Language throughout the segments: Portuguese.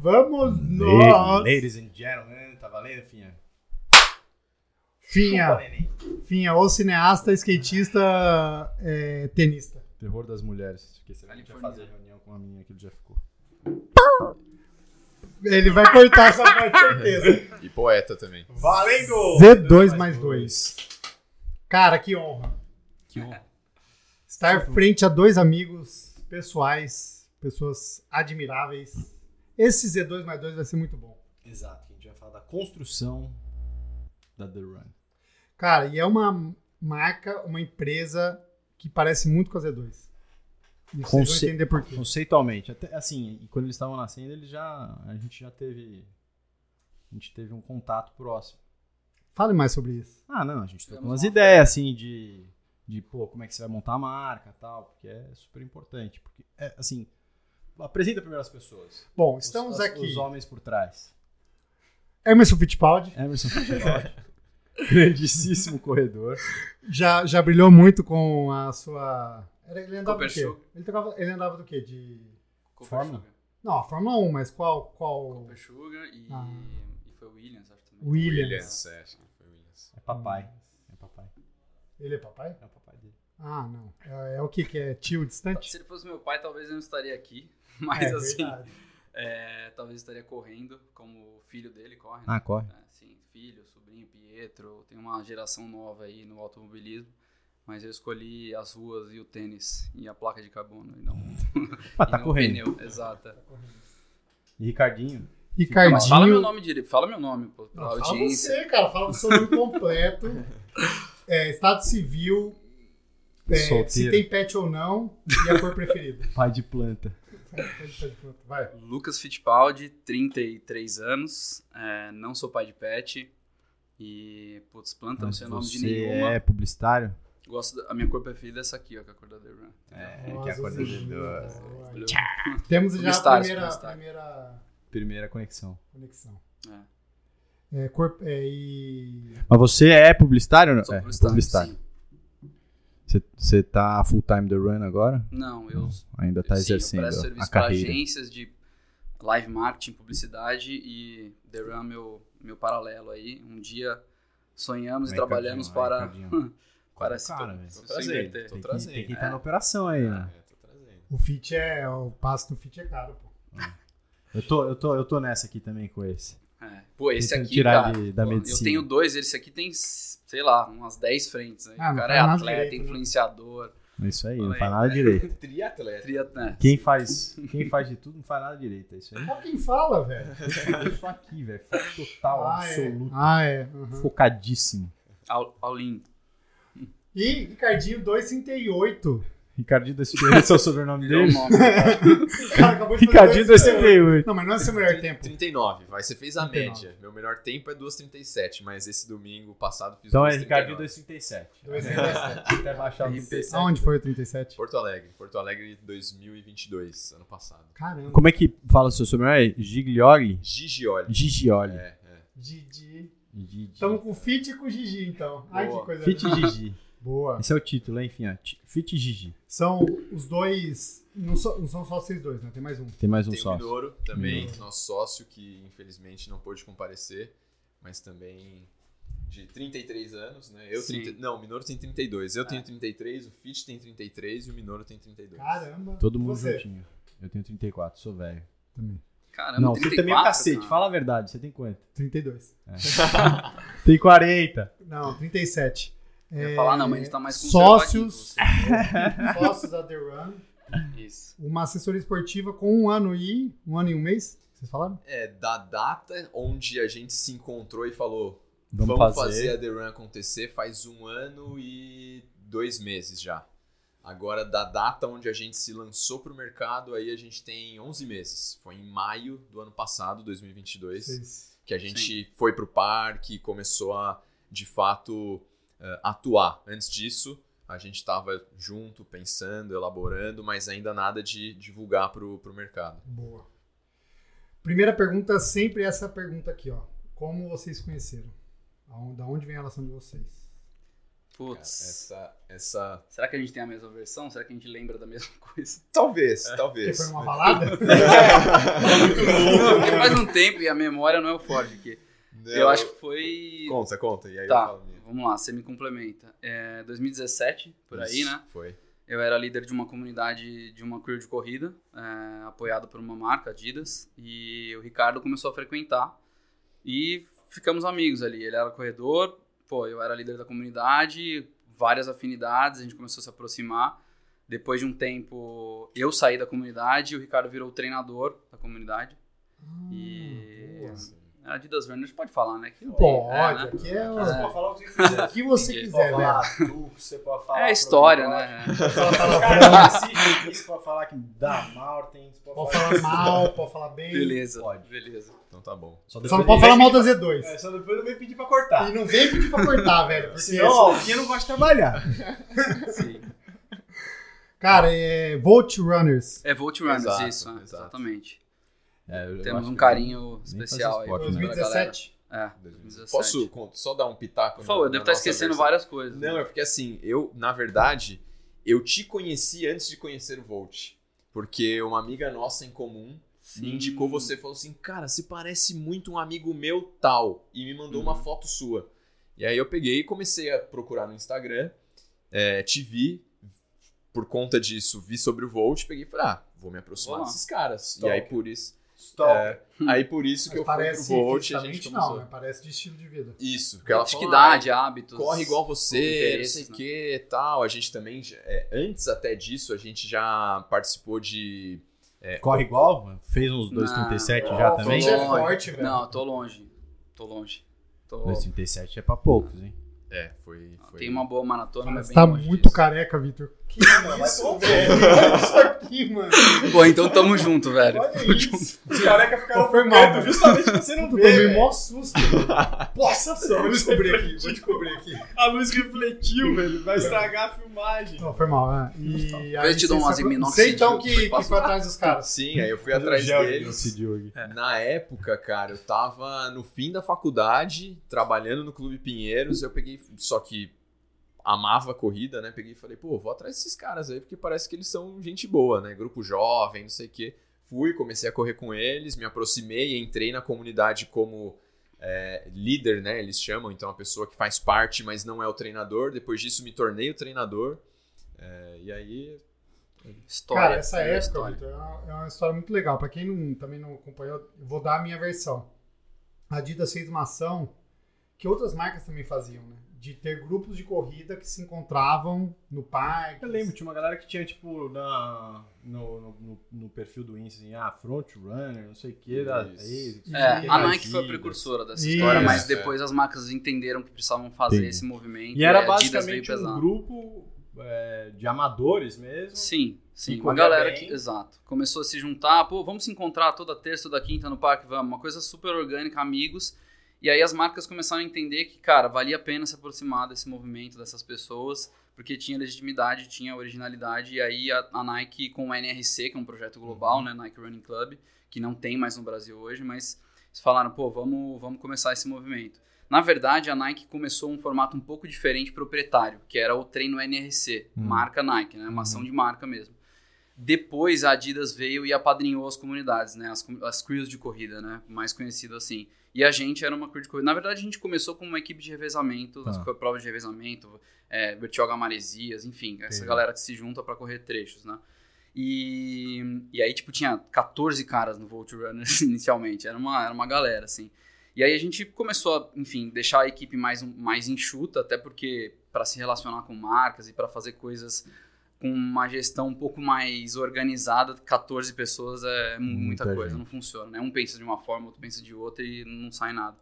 Vamos nós! Ladies and gentlemen, tá valendo, Finha? Finha, Finha, ou cineasta, skatista, é, tenista. Terror das mulheres. Esqueci, a gente vai fazer reunião com a menina que ele já ficou. Ele vai cortar essa parte, certeza. E poeta também. Valendo! Z2 mais 2. Cara, que honra. Que honra. Estar frente a dois amigos pessoais, pessoas admiráveis. Esse Z2 mais 2 vai ser muito bom. Exato, que a gente vai falar da construção da The Run. Cara, e é uma marca, uma empresa que parece muito com a Z2. E vocês Conce- vão entender por quê. Conceitualmente, até assim, e quando eles estavam nascendo, eles já. A gente já teve. A gente teve um contato próximo. Fale mais sobre isso. Ah, não, a gente trocou umas uma ideias assim de. De, pô, como é que você vai montar a marca e tal, porque é super importante. Porque, é, assim, apresenta primeiro as pessoas. Bom, Os- estamos os, aqui. Os homens por trás. Emerson Fittipaldi Emerson Fittipaldi. Grandíssimo corredor. já, já brilhou muito com a sua. Era- Ele andava do quê? Copersugar. Ele, tocava- ele andava do quê? De. Fórmula? Não, a Fórmula 1, mas qual. qual... Copersugar e, Ah. e foi o Williams, acho também. Williams. Williams, é, acho que foi Williams. É papai. É papai. Ele é papai? É o papai dele. Ah, não. É, é o que? Que é tio distante? Se ele fosse meu pai, talvez eu não estaria aqui. É, Mas assim, verdade. é, talvez estaria correndo, como o filho dele corre. né? Ah, corre. É, sim, filho, sobrinho, Pietro. Tem uma geração nova aí no automobilismo. Mas eu escolhi as ruas e o tênis e a placa de carbono e não, Ah, e tá não correndo. o pneu. Exato. E Ricardinho? Ricardinho. Mas fala meu nome direito, fala meu nome, pô, pra Não, fala você, cara. Fala o seu nome completo. É, estado civil. é, se tem pet ou não. E a cor preferida. Pai de planta. Vai. Lucas Fittipaldi, 33 anos, é, não sou pai de pet e, putz, planta não sei o nome de você nenhuma. é publicitário? Gosto da, a minha cor preferida é essa aqui, ó, que é a cor da The Run. É, Nossa, que é a coisa Sim. do... Entendeu? Temos já a primeira, primeira Primeira conexão. conexão. É. É, cor, é, e... Mas você é publicitário? ou não? Sou é, publicitário, publicitário. Você, tá full time The Run agora? Não, eu, Ainda tá sim, eu exercendo presto a serviço para agências de live marketing, publicidade e The Run é meu, meu paralelo aí. Um dia sonhamos e trabalhamos para... Ricardinho. Parece Cara, tô- tô trazendo, tô Tem que, trazendo. tem que estar É. na operação aí, É, né? tô trazendo. O fit é... O passo do fit é caro, pô. Eu tô, eu, tô, eu tô nessa aqui também com esse. É. Pô, esse Tentando aqui, tirar cara, ele da pô, eu medicina. tenho dois, esse aqui tem, sei lá, umas 10 frentes. Aí. Ah, o cara é atleta, direito, né? influenciador, É Isso aí, não faz nada direito. Triatleta. triatleta. Quem faz, quem faz de tudo não faz nada direito. É isso aí. Só quem fala, velho. Isso aqui, velho. Foco total, Ah, é. absoluto. Ah, é. uhum. Focadíssimo. Al, Alin. E Ricardinho 238. Ricardinho da esse é o sobrenome dele? nome. O cara acabou de fazer Ricardinho da 238. Não, mas não é seu melhor tempo. 39, vai, você fez a 39. média. Meu melhor tempo é 2,37, mas esse domingo passado fiz Então é 2,39. Ricardinho 237. 237. Até baixar o RP. 37. Aonde foi o 37? Porto Alegre, Porto Alegre 2022, ano passado. Caramba. Como é que fala o seu sobrenome? Giglioli? Gigioli. Gigioli. É, é. Didi. Gigi. Estamos com o fit e com o Gigi, então. Ai, Boa. que coisa Fit linda. Gigi. Boa. Esse é o título, enfim. ó. Fit Gigi. São os dois. Não, so- não são só vocês dois, né? Tem mais um. Tem mais um Tem o sócio. Minoro também, Minoro. nosso sócio, que infelizmente não pôde comparecer, mas também de 33 anos, né? Eu Sim. 30, não, o Minoro tem 32, eu tenho 33, o Fit tem 33 e o Minoro tem 32. Caramba. Todo mundo Você? juntinho. Eu tenho 34, sou velho. Também. Caramba, Não, você 34, também é cacete. cara. Fala a verdade. Você tem quanto? 32. Tem 40. Não, 37. Eu ia falar, não, mas a gente tá mais Sócios. Sócios da The Run. Isso. Uma assessoria esportiva com um ano e. Um ano e um mês? Vocês falaram? É, da data onde a gente se encontrou e falou, Vamos, vamos, fazer. fazer. a The Run acontecer faz um ano e dois meses já. Agora, da data onde a gente se lançou pro mercado, aí a gente tem 11 meses. Foi em maio do ano passado, 2022. Vocês. que a gente foi pro parque e começou a, de fato, atuar. Antes disso, a gente estava junto, pensando, elaborando, mas ainda nada de divulgar pro, pro mercado. Boa. Primeira pergunta, sempre essa pergunta aqui, ó. Como vocês conheceram? Aonde- Da onde vem a relação de vocês? Putz. Essa, essa. Será que a gente tem a mesma versão? Será que a gente lembra da mesma coisa? Talvez, Porque talvez. foi numa balada? Porque faz um tempo e a memória não é o forte aqui. Eu acho que foi. Conta, conta. E aí eu Tá, falo minha. Vamos lá, você me complementa. É, 2017, por aí, Isso, né? Foi. Eu era líder de uma comunidade de uma crew de corrida, é, apoiado por uma marca, Adidas, e o Ricardo começou a frequentar e ficamos amigos ali. Ele era corredor, pô, eu era líder da comunidade, várias afinidades, a gente começou a se aproximar. Depois de um tempo, eu saí da comunidade e o Ricardo virou o treinador da comunidade. E a Adidas Runners pode falar, né? Que não Pode, é, né? aqui é Você pode falar o que você quiser. o que você quiser, Você pode velho. falar tu, você pode falar. É a história, né? Pode falar você pode falar que dá mal. Você pode falar mal, pode falar bem. Beleza, Pode. beleza. Então tá bom. Só não pode falar mal da Z2. É, só depois eu venho pedir pra cortar. E não vem pedir pra cortar, velho. Porque Senão, ó, o não gosta de trabalhar. Sim. Cara, é Volt Runners. É Volt Runners, Exato, isso, é, exato. exatamente. É, Temos um carinho especial aí. esporte, pra né? galera. 2017. É, 2017. Posso só dar um pitaco? Por favor, eu devo estar esquecendo versão? várias coisas. Não, é porque assim, eu, na verdade, eu te conheci antes de conhecer o Volt. Porque uma amiga nossa em comum Sim. me indicou você falou assim, cara, se parece muito um amigo meu tal. E me mandou uma Uhum. foto sua. E aí eu peguei e comecei a procurar no Instagram, é, te vi, por conta disso, vi sobre o Volt, peguei e falei, ah, vou me aproximar Vou lá. desses caras. Stalker. E aí por isso, Stop. é, aí por isso que Mas eu fui pro parece Volt e a gente começou. não, né? Parece de estilo de vida. Isso, porque ela falou, Atividade, hábitos. ah, corre igual você, não sei o né? que tal. A gente também, é, antes até disso, a gente já participou de... Corre igual? Fez uns 2,37 já também? É forte, velho. Não, tô longe. Tô longe. Tô... 2,37 é pra poucos, hein? É, foi... foi... Tem uma boa maratona, mas Você bem tá longe muito disso. careca, Vitor. Que vai isso, velho? Olha isso aqui, mano. Pô, então tamo junto, velho. Olha isso. Os carecas ficaram foi mal, mano. justamente pra você não ver. tomei velho. mó susto. Nossa só, Vou descobrir aqui, vou descobrir aqui. A luz refletiu, velho. Vai estragar a filmagem. Não, foi mal, né? E eu te dou umas minoxidil Sei então que que, foi atrás dos caras. Sim, aí eu fui atrás deles. aqui. Na época, cara, eu tava no fim da faculdade, trabalhando no Clube Pinheiros, eu peguei, só que amava a corrida, né? Peguei e falei, pô, vou atrás desses caras aí, porque parece que eles são gente boa, né? Grupo jovem, não sei o quê. Fui, comecei a correr com eles, me aproximei, entrei na comunidade como é, líder, né? Eles chamam, então a pessoa que faz parte, mas não é o treinador. Depois disso, me tornei o treinador. É, e aí, História. Cara, essa é época, história. Vitor, é uma, é uma história muito legal. Pra quem não- também não acompanhou, eu vou dar a minha versão. A Adidas fez uma ação que outras marcas também faziam, né? De ter grupos de corrida que se encontravam no parque. Eu lembro, tinha uma galera que tinha, tipo, na, no, no, no- no perfil do Insta, assim, ah, front runner, não sei o que, da Isso. ASICS, É, Sim, a Nike foi a precursora dessa Isso. história, mas É. depois as marcas entenderam que precisavam fazer Entendi. esse movimento. E era veio basicamente um grupo é, de amadores mesmo. Sim, sim. Uma galera bem. que. Exato. Começou a se juntar, pô, vamos se encontrar toda terça, toda quinta no parque, vamos. Uma coisa super orgânica, amigos. E aí as marcas começaram a entender que, cara, valia a pena se aproximar desse movimento, dessas pessoas, porque tinha legitimidade, tinha originalidade. E aí a, a Nike com o NRC, que é um projeto global, Uhum. né? Nike Running Club, que não tem mais no Brasil hoje, mas eles falaram, pô, vamos, vamos começar esse movimento. Na verdade, a Nike começou um formato um pouco diferente proprietário, que era o treino NRC, Hum. marca Nike, né? Uma ação de marca mesmo. Depois a Adidas veio e apadrinhou as comunidades, né? As, com- as crews de corrida, né? Mais conhecido assim. E a gente era uma crew de corrida. Na verdade, a gente começou como uma equipe de revezamento, Tá. as provas de revezamento, é, Bertioga Maresias, enfim, essa galera que se junta para correr trechos, né? E, e aí, tipo, tinha 14 caras no Volt Runners inicialmente. Era uma, era uma galera, assim. E aí a gente começou a, enfim, deixar a equipe mais, mais enxuta, até porque para se relacionar com marcas e para fazer coisas com uma gestão um pouco mais organizada, 14 pessoas é muita, Muita coisa, gente. não funciona, né? Um pensa de uma forma, outro pensa de outra e não sai nada.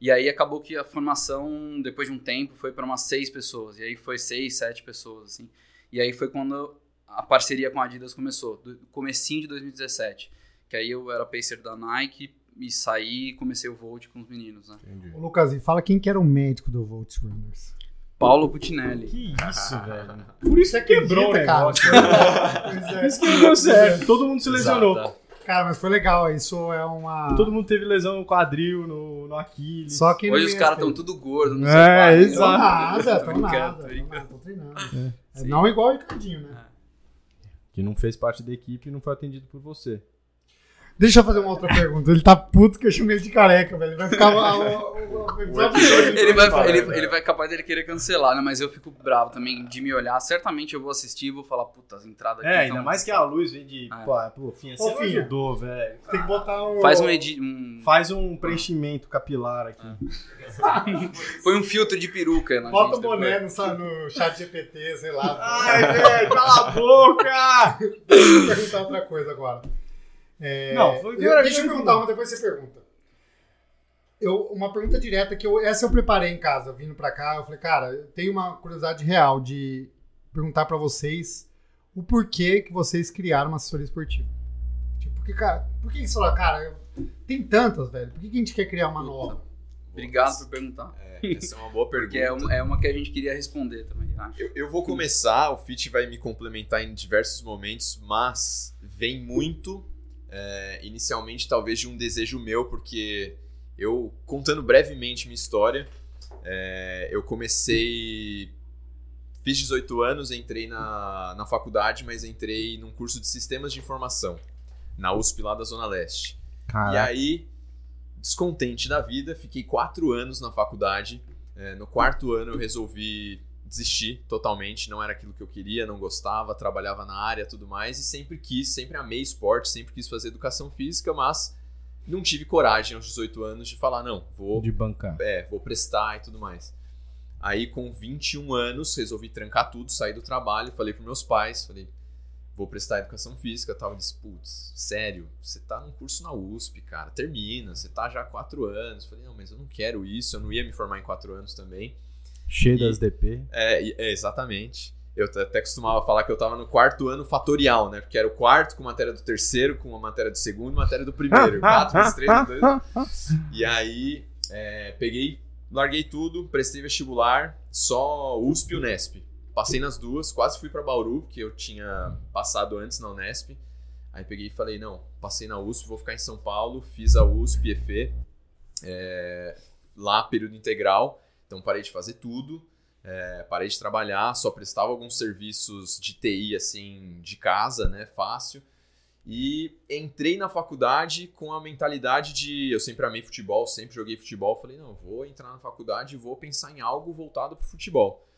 E aí acabou que a formação, depois de um tempo, foi para umas seis pessoas. E aí foi seis, sete pessoas, assim. E aí foi quando a parceria com a Adidas começou, do comecinho de 2017. Que aí eu era pacer da Nike e saí e comecei o Volt com os meninos, né? Entendi. Ô, Lucas, e fala quem que era o médico do Volt Runners. Paulo Putinelli. Que isso, velho. Por isso que quebrou o cara. negócio. É. Isso que não deu certo. Todo mundo se lesionou. Exato. Cara, mas foi legal. Isso é uma. Todo mundo teve lesão no quadril, no, no Aquiles. Só que Hoje os caras estão respeita. tudo gordo. Não É, sei qual, exato. Tão nada, tão nada. tão brincando. nada, Tô treinando. É, Sim. Não igual o Ricardinho, né? Que não fez parte da equipe e não foi atendido por você. Deixa eu fazer uma outra pergunta. Ele tá puto que eu chamei ele de careca, velho. Ele vai ficar. Ele vai, ele, ele vai capaz dele querer cancelar, né? Mas eu fico bravo também de me olhar. Certamente eu vou assistir e vou falar, puta, as entradas aqui. É, ainda tão- mais que a luz vem de. É. Pô, pô, Finha, você Ô, não Finha. ajudou, velho. Tem que botar o. Faz um, edi um Faz um preenchimento capilar aqui. Põe um filtro de peruca na Bota o boné no, no chat GPT, sei lá. Ai, velho, cala a boca! Deixa eu perguntar outra coisa agora. É, Não, foi- eu- deixa eu perguntar uma, depois você pergunta. Eu, uma pergunta direta que eu, essa eu preparei em casa, vindo pra cá. Eu falei, cara, eu tenho uma curiosidade real de perguntar pra vocês o porquê que vocês criaram uma assessoria esportiva. Tipo, porque, cara, por que você fala, cara, eu- tem tantas, velho, por que, que a gente quer criar uma nova? Obrigado por perguntar. É, essa é uma boa pergunta. Porque é uma, é uma que a gente queria responder também, acho. Eu, eu vou começar, o Fit vai me complementar em diversos momentos, mas vem muito, é, inicialmente, talvez de um desejo meu, porque eu, contando brevemente minha história, é, eu comecei. Fiz 18 anos, entrei na, na faculdade, mas entrei num curso de sistemas de informação, na USP lá da Zona Leste. E Caraca. aí, descontente da vida, fiquei quatro anos na faculdade. É, no quarto ano eu resolvi desistir totalmente, não era aquilo que eu queria, não gostava, trabalhava na área tudo mais, e sempre quis, sempre amei esporte, sempre quis fazer educação física, mas não tive coragem aos 18 anos de falar, não, vou De bancar. é, vou prestar e tudo mais. Aí, com 21 anos, resolvi trancar tudo, sair do trabalho, falei pros meus pais, falei, vou prestar educação física tal. Eles, putz, sério, você tá num curso na USP, cara, termina, você tá já há 4 anos. Falei, não, mas eu não quero isso, eu não ia me formar em 4 anos também. Cheio E- das DP. É, é, exatamente. Eu até costumava falar que eu tava no quarto ano fatorial, né? Porque era o quarto com matéria do terceiro, com uma matéria do segundo e matéria do primeiro. Quatro vezes três, dois. E aí, é, peguei, larguei tudo, prestei vestibular, só USP e Unesp. Passei nas duas, quase fui pra Bauru, porque eu tinha passado antes na Unesp. Aí peguei e falei, não, passei na USP, vou ficar em São Paulo, fiz a USP, EFE, é, lá período integral, então parei de fazer tudo, é, parei de trabalhar, só prestava alguns serviços de TI, assim, de casa, né, fácil. E entrei na faculdade com a mentalidade de. Eu sempre amei futebol, sempre joguei futebol. Falei, não, vou entrar na faculdade e vou pensar em algo voltado para futebol.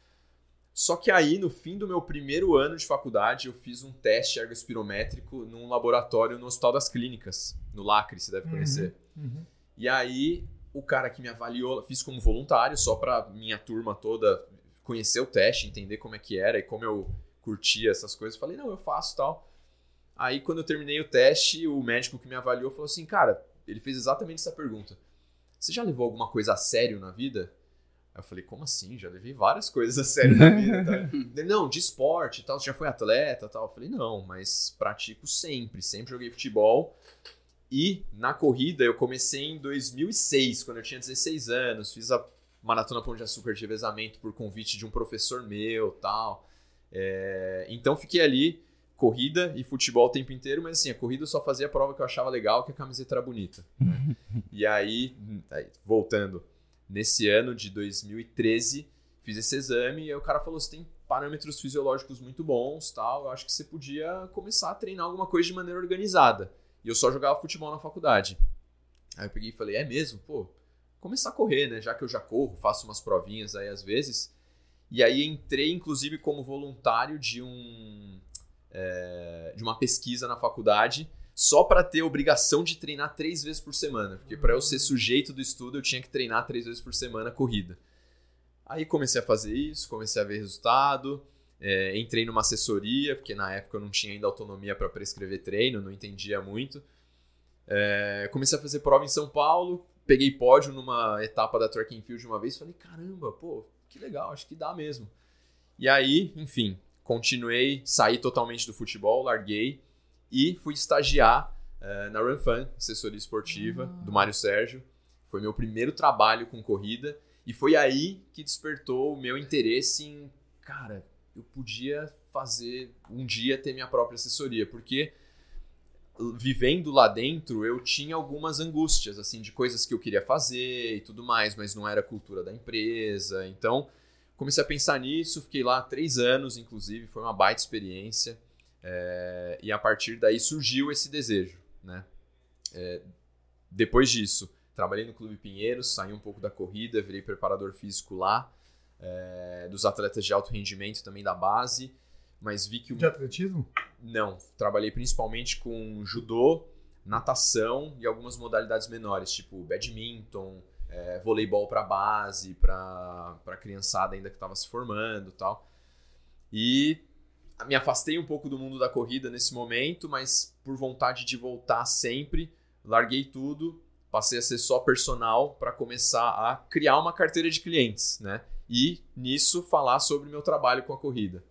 Só que aí, no fim do meu primeiro ano de faculdade, eu fiz um teste ergospirométrico num laboratório no Hospital das Clínicas, no Lacre, você deve Uhum. conhecer. Uhum. E aí, o cara que me avaliou, fiz como voluntário, só pra minha turma toda conhecer o teste, entender como é que era e como eu curtia essas coisas. Falei, não, eu faço tal. Aí, quando eu terminei o teste, o médico que me avaliou falou assim: Cara, ele fez exatamente essa pergunta. Você já levou alguma coisa a sério na vida? Aí eu falei: Como assim? Já levei várias coisas a sério na vida. Tá? Ele, não, de esporte e tal. Você já foi atleta e tal? Eu falei: Não, mas pratico sempre. Sempre joguei futebol. E na corrida eu comecei em 2006, quando eu tinha 16 anos. Fiz a Maratona Pão de Açúcar de revezamento por convite de um professor meu tal. É, então fiquei ali corrida e futebol o tempo inteiro, mas assim, a corrida eu só fazia a prova que eu achava legal, que a camiseta era bonita. né? e aí, aí, voltando, nesse ano de 2013, fiz esse exame e aí o cara falou: você tem parâmetros fisiológicos muito bons, tal, eu acho que você podia começar a treinar alguma coisa de maneira organizada. E eu só jogava futebol na faculdade. Aí eu peguei e falei: é mesmo? Pô, começar a correr, né? Já que eu já corro, faço umas provinhas aí às vezes. E aí entrei, inclusive, como voluntário de um é, de uma pesquisa na faculdade só para ter obrigação de treinar três vezes por semana. Porque para eu ser sujeito do estudo, eu tinha que treinar três vezes por semana corrida. Aí comecei a fazer isso, comecei a ver resultado. É, entrei numa assessoria, porque na época eu não tinha ainda autonomia para prescrever treino, não entendia muito. É, comecei a fazer prova em São Paulo, peguei pódio numa etapa da track and field uma vez, falei, caramba, pô, que legal, acho que dá mesmo. E aí, enfim, continuei, saí totalmente do futebol, larguei e fui estagiar eh, na Run Fun, assessoria esportiva do Mário Sérgio. Foi meu primeiro trabalho com corrida e foi aí que despertou o meu interesse em, cara, eu podia fazer um dia ter minha própria assessoria, porque vivendo lá dentro, eu tinha algumas angústias, assim, de coisas que eu queria fazer e tudo mais, mas não era cultura da empresa. Então, comecei a pensar nisso, fiquei lá três anos, inclusive, foi uma baita experiência. É, e a partir daí surgiu esse desejo, né? É, depois disso, trabalhei no Clube Pinheiros, saí um pouco da corrida, virei preparador físico lá, é, dos atletas de alto rendimento também da base mas vi que o... De atletismo? Não, trabalhei principalmente com judô, natação e algumas modalidades menores, tipo badminton, é, voleibol para base, para criançada ainda que estava se formando tal. E me afastei um pouco do mundo da corrida nesse momento, mas por vontade de voltar sempre, larguei tudo, passei a ser só personal para começar a criar uma carteira de clientes, né? E nisso falar sobre meu trabalho com a corrida.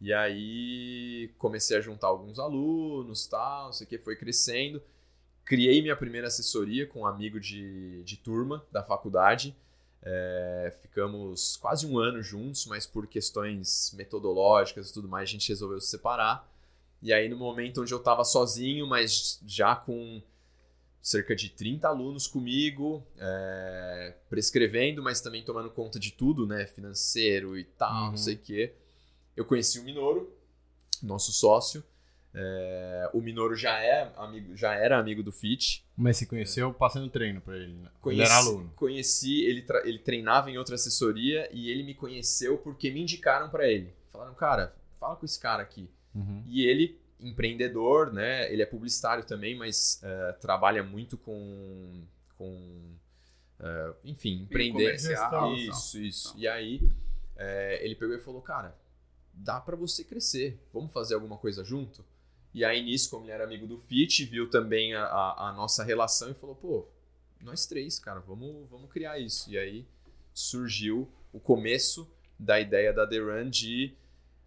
E aí comecei a juntar alguns alunos, tal, não sei o que, foi crescendo. Criei minha primeira assessoria com um amigo de, de turma da faculdade. É, ficamos quase um ano juntos, mas por questões metodológicas e tudo mais, a gente resolveu se separar. E aí, no momento onde eu estava sozinho, mas já com cerca de 30 alunos comigo, é, prescrevendo, mas também tomando conta de tudo, né? Financeiro e tal, uhum. não sei o quê eu conheci o Minoro, nosso sócio. É, o Minoro já, é amigo, já era amigo do Fit. Mas se conheceu passando treino para ele, né? Conheci, ele era aluno. Conheci, ele, ele treinava em outra assessoria e ele me conheceu porque me indicaram para ele. Falaram, cara, fala com esse cara aqui. Uhum. E ele, empreendedor, né? Ele é publicitário também, mas uh, trabalha muito com. com uh, enfim, empreender. Isso, isso. E aí é, ele pegou e falou, cara, dá para você crescer. Vamos fazer alguma coisa junto? E aí, nisso, como ele era amigo do Fit, viu também a, a, a, nossa relação e falou: pô, nós três, cara, vamos, vamos criar isso. E aí surgiu o começo da ideia da The Run de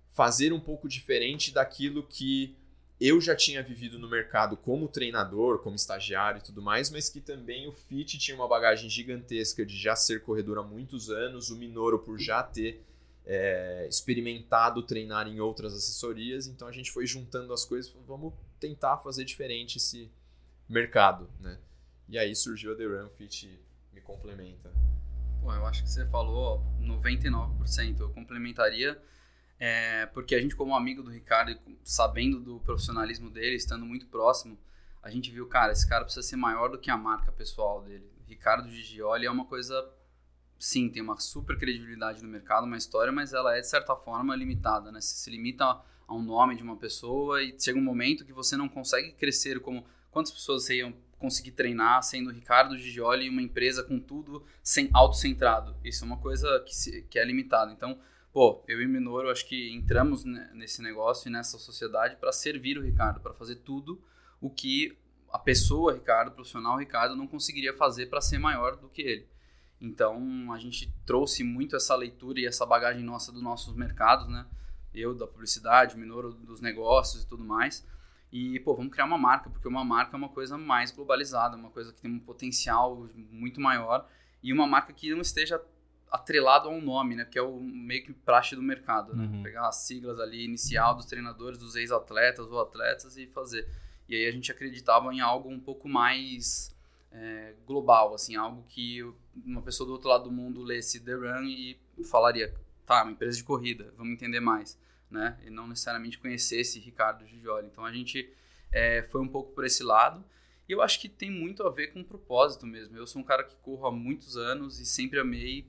fazer um pouco diferente daquilo que eu já tinha vivido no mercado como treinador, como estagiário e tudo mais, mas que também o Fit tinha uma bagagem gigantesca de já ser corredor há muitos anos, o Minoro por já ter é, experimentado treinar em outras assessorias, então a gente foi juntando as coisas, vamos tentar fazer diferente esse mercado, né? E aí surgiu a The Run Fit me complementa. Pô, eu acho que você falou 99%, eu complementaria é, porque a gente como amigo do Ricardo, sabendo do profissionalismo dele, estando muito próximo, a gente viu, cara, esse cara precisa ser maior do que a marca pessoal dele. Ricardo Gigioli é uma coisa sim, tem uma super credibilidade no mercado, uma história, mas ela é, de certa forma, limitada, né? Você se limita a um nome de uma pessoa e chega um momento que você não consegue crescer como... Quantas pessoas você conseguir treinar sendo Ricardo Gigioli uma empresa com tudo sem autocentrado? Isso é uma coisa que, se, que é limitada. Então, pô, eu e Minoro acho que entramos nesse negócio e nessa sociedade para servir o Ricardo, para fazer tudo o que a pessoa Ricardo, o profissional Ricardo, não conseguiria fazer para ser maior do que ele. Então a gente trouxe muito essa leitura e essa bagagem nossa dos nossos mercados, né? Eu da publicidade, o Minoro dos negócios e tudo mais. E, pô, vamos criar uma marca, porque uma marca é uma coisa mais globalizada, uma coisa que tem um potencial muito maior e uma marca que não esteja atrelado a um nome, né? Que é o meio que praxe do mercado, né? Uhum. Pegar as siglas ali inicial dos treinadores, dos ex-atletas ou atletas e fazer. E aí a gente acreditava em algo um pouco mais é, global, assim, algo que uma pessoa do outro lado do mundo lesse The Run e falaria, tá, uma empresa de corrida, vamos entender mais, né? E não necessariamente conhecesse Ricardo Gigioli. Então a gente é, foi um pouco por esse lado. E eu acho que tem muito a ver com o propósito mesmo. Eu sou um cara que corro há muitos anos e sempre amei,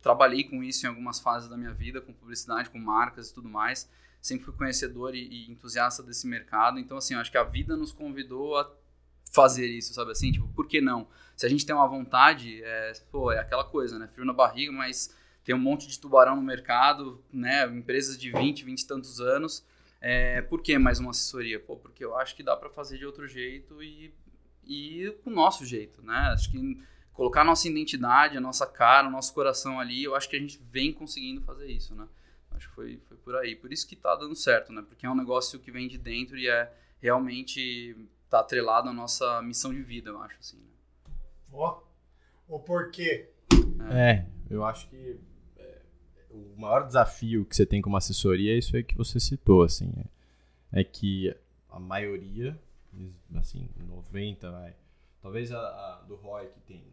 trabalhei com isso em algumas fases da minha vida, com publicidade, com marcas e tudo mais. Sempre fui conhecedor e, e entusiasta desse mercado. Então, assim, acho que a vida nos convidou a fazer isso, sabe assim? Tipo, por que não? Se a gente tem uma vontade, é, pô, é aquela coisa, né? Frio na barriga, mas tem um monte de tubarão no mercado, né? Empresas de 20, 20 e tantos anos. É, por que mais uma assessoria? Pô, porque eu acho que dá para fazer de outro jeito e, e com o nosso jeito, né? Acho que colocar a nossa identidade, a nossa cara, o nosso coração ali, eu acho que a gente vem conseguindo fazer isso, né? Acho que foi, foi por aí. Por isso que tá dando certo, né? Porque é um negócio que vem de dentro e é realmente tá atrelado à nossa missão de vida, eu acho, assim. Né? Ó, o porquê? É. é, eu acho que é, o maior desafio que você tem como assessoria é isso aí que você citou, assim, é, é que a maioria assim, 90, vai. Talvez a, a do Roy que tem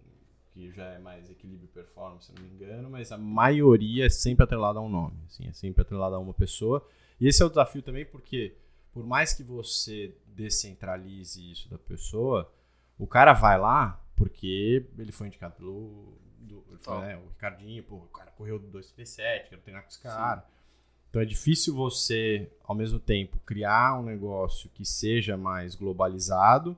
que já é mais equilíbrio e performance, se não me engano, mas a maioria é sempre atrelada a um nome, assim, é sempre atrelada a uma pessoa. E esse é o desafio também porque por mais que você descentralize isso da pessoa, o cara vai lá porque ele foi indicado pelo do, foi, né, o Ricardinho, pô, o cara correu do 237, quero treinar com esse cara. Sim. Então é difícil você, ao mesmo tempo, criar um negócio que seja mais globalizado,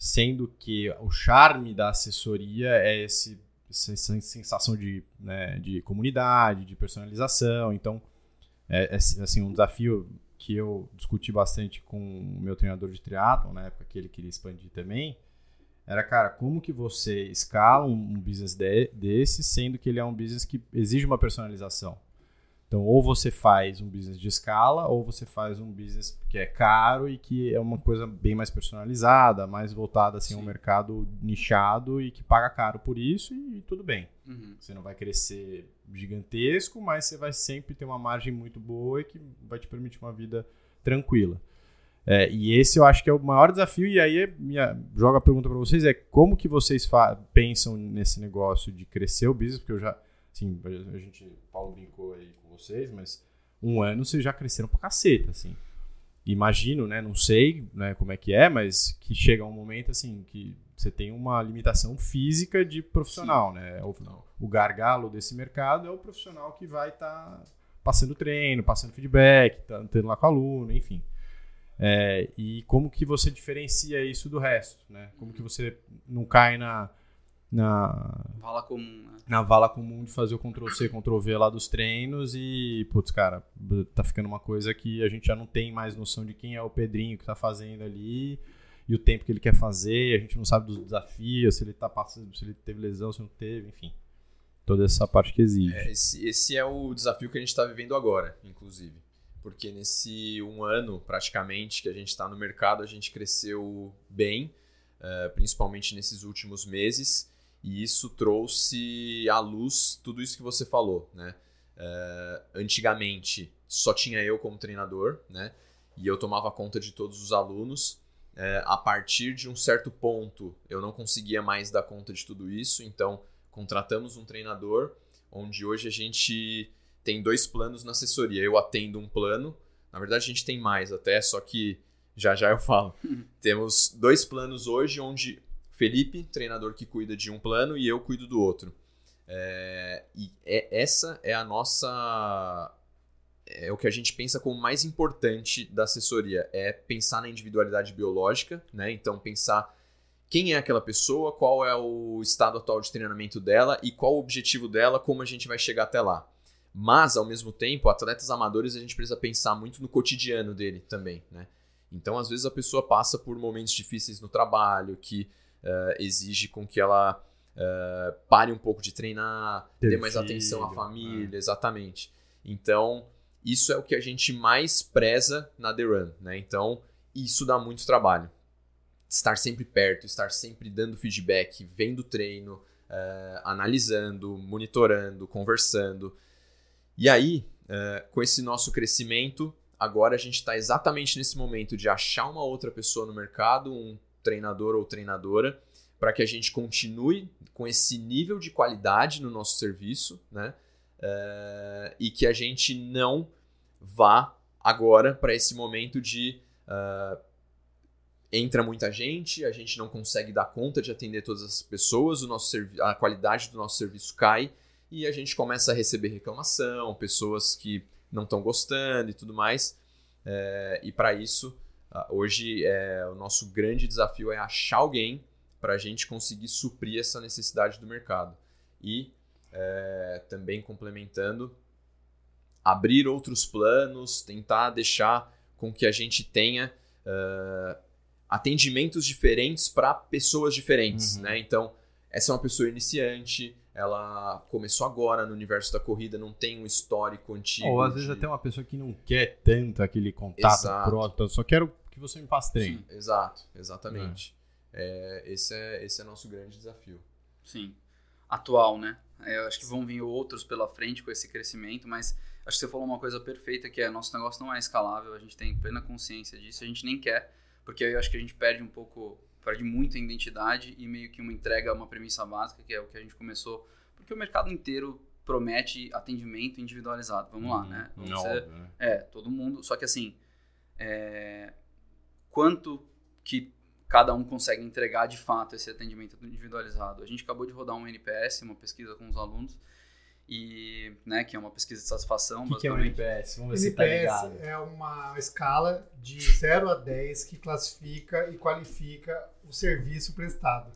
sendo que o charme da assessoria é esse, essa sensação de, né, de comunidade, de personalização. Então, é, é assim, um desafio que eu discuti bastante com o meu treinador de triatlon, na época que ele queria expandir também, era, cara, como que você escala um, um business de, desse, sendo que ele é um business que exige uma personalização? Então, ou você faz um business de escala, ou você faz um business que é caro e que é uma coisa bem mais personalizada, mais voltada assim, a um mercado nichado e que paga caro por isso e, tudo bem. Uhum. Você não vai crescer gigantesco, mas você vai sempre ter uma margem muito boa e que vai te permitir uma vida tranquila. É, e esse eu acho que é o maior desafio. E aí, minha, joga a pergunta para vocês: é como que vocês pensam nesse negócio de crescer o business? Porque eu já, assim, a gente, Paulo brincou aí vocês, mas um ano vocês já cresceram pra caceta, assim. Imagino, né? Não sei né, como é que é, mas que chega um momento assim que você tem uma limitação física de profissional, Sim. né? O, o, gargalo desse mercado é o profissional que vai estar tá passando treino, passando feedback, tá tendo lá com o aluno, enfim. É, e como que você diferencia isso do resto, né? Como que você não cai na na vala comum, né? na vala comum de fazer o Ctrl C, Ctrl V lá dos treinos e, putz, cara, tá ficando uma coisa que a gente já não tem mais noção de quem é o Pedrinho que tá fazendo ali e o tempo que ele quer fazer, a gente não sabe dos desafios, se ele tá passando, se ele teve lesão, se não teve, enfim. Toda essa parte que exige. É, esse, esse é o desafio que a gente está vivendo agora, inclusive. Porque nesse um ano, praticamente, que a gente está no mercado, a gente cresceu bem, uh, principalmente nesses últimos meses. E isso trouxe à luz tudo isso que você falou, né? Uh, antigamente só tinha eu como treinador, né? E eu tomava conta de todos os alunos. Uh, a partir de um certo ponto, eu não conseguia mais dar conta de tudo isso, então contratamos um treinador, onde hoje a gente tem dois planos na assessoria. Eu atendo um plano, na verdade a gente tem mais até, só que já já eu falo. Temos dois planos hoje, onde Felipe, treinador que cuida de um plano, e eu cuido do outro. É, e é, essa é a nossa. É o que a gente pensa como mais importante da assessoria: é pensar na individualidade biológica, né? Então, pensar quem é aquela pessoa, qual é o estado atual de treinamento dela e qual o objetivo dela, como a gente vai chegar até lá. Mas, ao mesmo tempo, atletas amadores a gente precisa pensar muito no cotidiano dele também, né? Então, às vezes, a pessoa passa por momentos difíceis no trabalho, que uh, exige com que ela uh, pare um pouco de treinar, Ter dê mais filho, atenção à família, é. exatamente. Então, isso é o que a gente mais preza na The Run, né? Então, isso dá muito trabalho. Estar sempre perto, estar sempre dando feedback, vendo treino, uh, analisando, monitorando, conversando. E aí, com esse nosso crescimento, agora a gente está exatamente nesse momento de achar uma outra pessoa no mercado, um treinador ou treinadora, para que a gente continue com esse nível de qualidade no nosso serviço, né? Uh, e que a gente não vá agora para esse momento de uh, entra muita gente, a gente não consegue dar conta de atender todas as pessoas, o nosso a qualidade do nosso serviço cai e a gente começa a receber reclamação, pessoas que não estão gostando e tudo mais. Uh, e para isso hoje é, o nosso grande desafio é achar alguém para a gente conseguir suprir essa necessidade do mercado. E é, também complementando, abrir outros planos, tentar deixar com que a gente tenha uh, atendimentos diferentes para pessoas diferentes. Uhum. Né? Então, essa é uma pessoa iniciante, ela começou agora no universo da corrida, não tem um histórico antigo. Ou às de... vezes até uma pessoa que não quer tanto aquele contato Exato. próximo, só quero que você me passe treino. Sim, exato, exatamente. É. É, esse, é, esse é nosso grande desafio. Sim. Atual, né? É, eu acho que vão vir outros pela frente com esse crescimento, mas acho que você falou uma coisa perfeita que é nosso negócio não é escalável, a gente tem plena consciência disso, a gente nem quer, Porque aí eu acho que a gente perde um pouco, perde muito a identidade e meio que uma entrega, uma premissa básica, que é o que a gente começou. Porque o mercado inteiro promete atendimento individualizado. Vamos lá, né? Não, ser- óbvio, né? é, todo mundo. Só que assim, é, quanto que cada um consegue entregar de fato esse atendimento individualizado? A gente acabou de rodar um NPS, uma pesquisa com os alunos, e, né, que é uma pesquisa de satisfação, O que, que é um. NPS? Vamos ver se tá NPS ligado. é uma escala de 0 a 10 que classifica e qualifica o serviço prestado.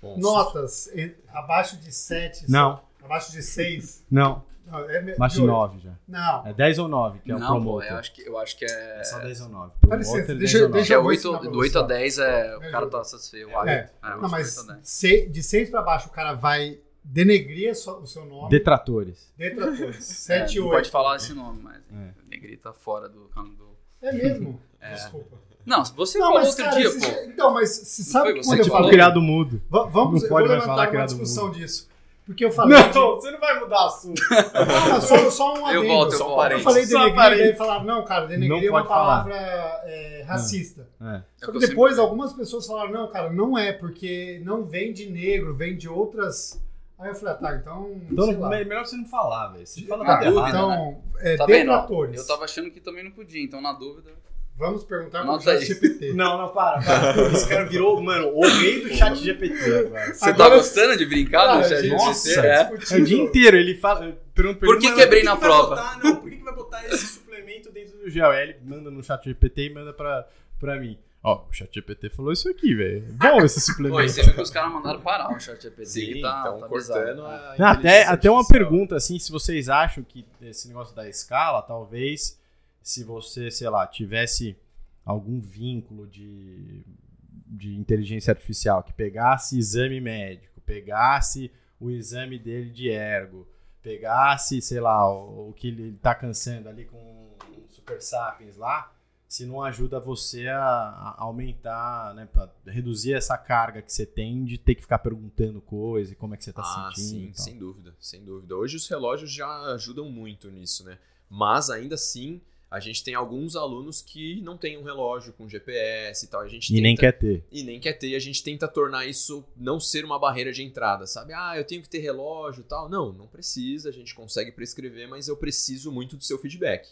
Bom, Notas abaixo de 7, Não, abaixo de 6. não. Não, é Mais de oito. 9 já. Não. É 10 ou 9, que é o Não, pô, promoter. eu acho que, eu acho que é. É só 10 ou 9. Dá licença, deixa- 9. deixa é eu vou 8, ensinar pra do 8 a você. 10 é. O cara tá satisfeito. É, É, não, 8 mas a 10. se- de 6 para baixo o cara vai denegrir o seu nome. Detratores. Detratores. É, 7 e não 8. pode falar esse nome, mas É. o Negri tá fora do. do... É mesmo? Desculpa. Não, você Não, falou mas outro cara, dia, pô. então, mas Não sabe que você quando eu Tipo, falei... criado mudo. Va- Vamos, Não eu pode vou mais falar levantar uma criado discussão mudo. disso. Porque eu falei... de- você não vai mudar o assunto. Ah, só, só um Eu adendo. volto, eu Só- volto. Eu falei denegrir, daí falaram, não, cara, denegrir Não é uma palavra é, racista. É. É Só que depois sempre- algumas pessoas falaram, não, cara, não é, porque não vem de negro, vem de outras... Aí eu falei, ah, tá, então, Então, sei lá. me- melhor você não falar, velho. Você fala Na nada dúvida. Então, é, Tá vendo? detratores. Eu tava achando que também não podia, então na dúvida. Vamos perguntar pro Anota aí. ChatGPT. Não, não, para, para. Esse cara virou, mano, o rei do chat GPT agora. Você Agora- tá gostando de brincar Ah, no chat nossa. GPT? É. É o dia inteiro, ele fala. Pergunta, Por que quebrei "Mano, na que prova?" vai botar- não, por que, que vai botar esse suplemento dentro do gel? Aí ele manda no chat GPT e manda pra, pra mim. Ó, o chat GPT falou isso aqui, velho. Bom esse Pô, e suplemento. você viu que os caras mandaram parar o chat GPT. Sim, tá, então tá cortando bizarro. a Não, até, até uma pergunta, assim, se vocês acham que esse negócio da escala, talvez, se você, sei lá, tivesse algum vínculo de, de inteligência artificial, que pegasse exame médico, pegasse o exame dele de ergo, pegasse, sei lá, o, o que ele tá cansando ali com um Super Sapiens lá, se não ajuda você a, a aumentar, né, pra reduzir essa carga que você tem de ter que ficar perguntando coisa e como é que você tá Ah, sentindo. sim, sem dúvida, sem dúvida. Hoje os relógios já ajudam muito nisso, né? Mas ainda assim, a gente tem alguns alunos que não têm um relógio com GPS e tal. A gente E nem tenta- quer ter. e nem quer ter, e a gente tenta tornar isso não ser uma barreira de entrada, sabe? Ah, eu tenho que ter relógio e tal. Não, não precisa, a gente consegue prescrever, mas eu preciso muito do seu feedback.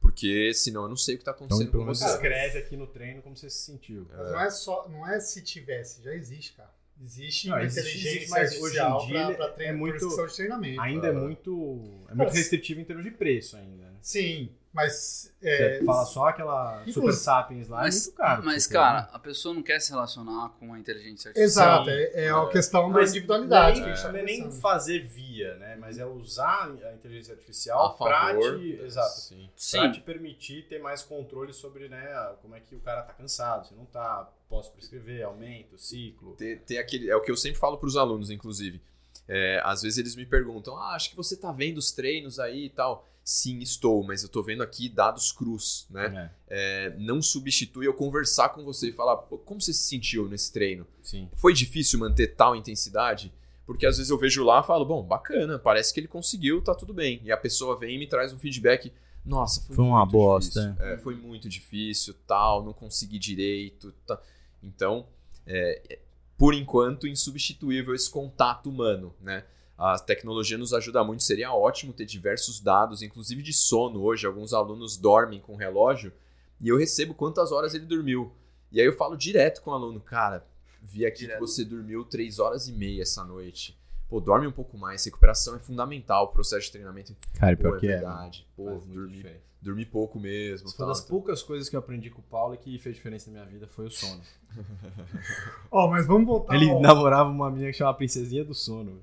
Porque senão eu não sei o que tá Então, acontecendo pelo com você. escreve aqui no treino como você se sentiu. Mas não é só, não é se tivesse, já existe, cara. Existe Não, inteligência existe, mas hoje em dia pra, pra é treinar, muito- de treinamento. Ainda é Ah. muito. É muito restritivo em termos de preço ainda. né? Sim, mas é, Você fala só aquela Inclusive- Super Sapiens lá, é Mas, muito caro. mas cara, né? a pessoa não quer se relacionar com a inteligência artificial. Exato, é, é a É. questão da individualidade. nem- que a gente tá não é nem fazer via, né? Mas é usar a inteligência artificial A pra favor. te. Exato. Sim. Sim. Te permitir ter mais controle sobre né, como é que o cara tá cansado. Se não tá, posso prescrever, aumento, ciclo. ter, ter aquele. É o que eu sempre falo para os alunos, inclusive. É, às vezes eles me perguntam: Ah, acho que você tá vendo os treinos aí e tal. Sim, estou, mas eu tô vendo aqui dados crus, né? É, É, não substitui eu conversar com você e falar: "Pô, como você se sentiu nesse treino? sim. Foi difícil manter tal intensidade? Porque às vezes eu vejo lá e falo: bom, bacana, parece que ele conseguiu, tá tudo bem. E a pessoa vem e me traz um feedback. Nossa, foi, Foi uma bosta, difícil. É, foi muito difícil, tal, não consegui direito. Tá. Então, é, é, por enquanto, insubstituível esse contato humano, né? A tecnologia nos ajuda muito, seria ótimo ter diversos dados, inclusive de sono. Hoje, alguns alunos dormem com relógio e eu recebo quantas horas ele dormiu. E aí eu falo direto com o aluno, cara, vi aqui Direto. que você dormiu 3 horas e meia essa noite. Pô, dorme um pouco mais, recuperação é fundamental, o processo de treinamento. Cara, Pô, pior é que é. verdade. Pô, Faz muita dormi, diferença. dormi pouco mesmo. Uma tal, das então. poucas coisas que eu aprendi com o Paulo e que fez diferença na minha vida foi o sono. Ó, mas vamos voltar. Ele ao- namorava uma menina que chamava Princesinha do Sono.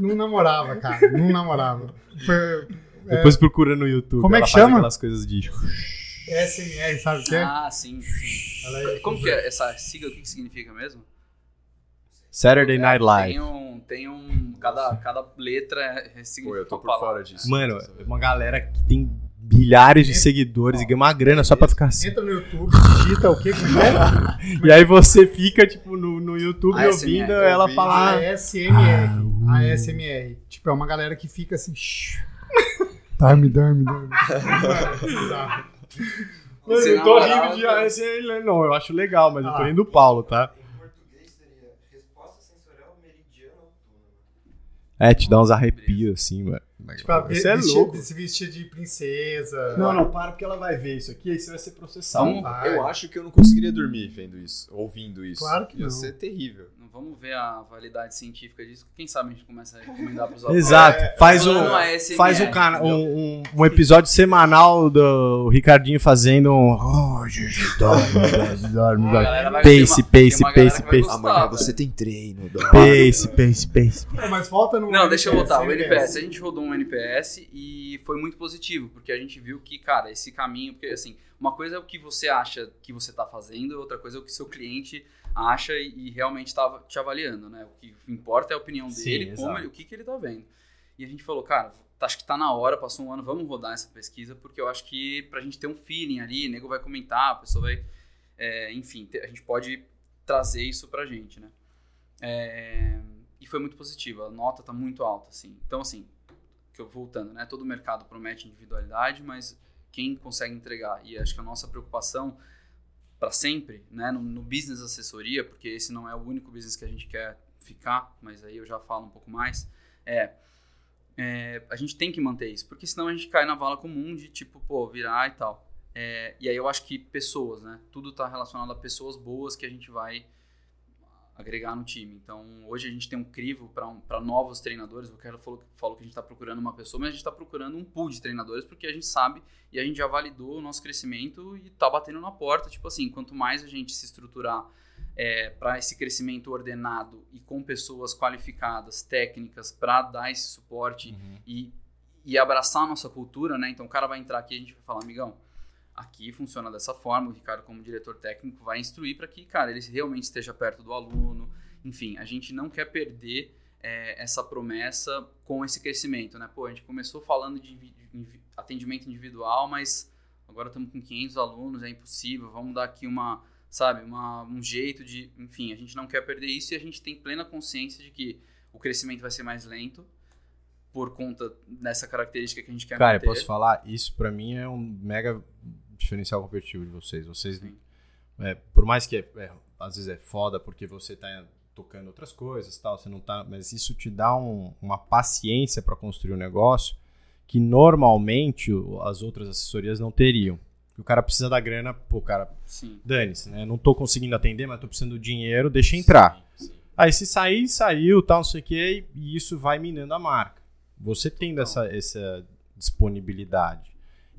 Não namorava, cara. Não namorava. Foi Depois procura no YouTube. Como é ela que faz chama? aquelas coisas de. SMR, sabe o que é? Ah, sim, é- Como que é essa sigla? O que, que significa mesmo? Saturday Night Live. Tem um. Tem um cada, cada letra é- Pô, significa eu tô uma por palavra. fora disso. Mano, é uma galera que tem bilhares de seguidores e ganha uma grana só pra ficar assim. Entra no YouTube, digita o quê? Como é? E aí você fica, tipo, no, no YouTube ASMR, ouvindo ela ouvindo. falar. ASMR. ASMR. Tipo, é uma galera que fica assim. Dorme, dorme, dorme. Mano, eu tô rindo de. Esse aí, não, eu acho legal, mas eu tô Ah. rindo do Paulo, tá? É, te dá uns arrepios assim, mano. Tipo, a Você é louco. se vestir de princesa. Não, não, para porque ela vai ver isso aqui, aí você vai ser processado. Vamos- Vai. Eu acho que eu não conseguiria dormir vendo isso, ouvindo isso. Claro que Ia não. ser terrível. Vamos ver a validade científica disso. Quem sabe a gente começa a recomendar pros alunos. Exato. faz um, ASMR, faz um, cana- entendeu? um, um, um episódio semanal do Ricardinho fazendo um. Oh, dorme, dorme, dorme, Pace, pace, pace, pace. gostar, Amanhã você tem treino. Pace, pace, pace. Mas volta no. Não, deixa eu voltar. O NPS. NPS, a gente rodou um NPS e foi muito positivo, porque a gente viu que, cara, esse caminho, porque assim, uma coisa é o que você acha que você tá fazendo, outra coisa é o que seu cliente acha e, e realmente tá te avaliando, né? O que importa é a opinião Sim, dele, como exato. ele- o que, que ele tá vendo. E a gente falou, cara, tá- acho que tá na hora, passou um ano, vamos rodar essa pesquisa, porque eu acho que pra gente ter um feeling ali, o nego vai comentar, a pessoa vai. é, enfim, a gente pode trazer isso pra gente, né? É, e foi muito positivo, a nota tá muito alta, assim. Então, assim, que eu voltando, né? Todo mercado promete individualidade, mas quem consegue entregar? E acho que a nossa preocupação para sempre, né? No, no business assessoria, porque esse não é o único business que a gente quer ficar, mas aí eu já falo um pouco mais, é, é, a gente tem que manter isso, porque senão a gente cai na vala comum de tipo, pô, virar e tal. É, e aí eu acho que pessoas, né? Tudo tá relacionado a pessoas boas que a gente vai agregar no time. Então, hoje a gente tem um crivo para um, novos treinadores. O Carlos falou, falou que a gente está procurando uma pessoa, mas a gente está procurando um pool de treinadores porque a gente sabe e a gente já validou o nosso crescimento e tá batendo na porta. Tipo assim, quanto mais a gente se estruturar para esse crescimento ordenado e com pessoas qualificadas, técnicas, para dar esse suporte e, e abraçar a nossa cultura, né? Então, o cara vai entrar aqui e a gente vai falar, amigão, aqui funciona dessa forma, o Ricardo como diretor técnico vai instruir para que, cara, ele realmente esteja perto do aluno. Enfim, a gente não quer perder é, essa promessa com esse crescimento, né? Pô, a gente começou falando de atendimento individual, mas agora estamos com 500 alunos, é impossível, vamos dar aqui uma, sabe, uma, um jeito de... Enfim, a gente não quer perder isso e a gente tem plena consciência de que o crescimento vai ser mais lento por conta dessa característica que a gente quer Cara, eu manter. posso falar, isso pra mim é um mega diferencial competitivo de vocês. Vocês, é, por mais que é- é, às vezes é foda porque você tá tocando outras coisas tal, você não tá, mas isso te dá um- uma paciência pra construir um negócio que normalmente as outras assessorias não teriam. O cara precisa da grana, pô, cara, dane-se, né? Não tô conseguindo atender, mas tô precisando do dinheiro, deixa entrar. Sim, sim. Aí se sair, saiu, tal, não sei o quê, e isso vai minando a marca. Você tendo essa, essa disponibilidade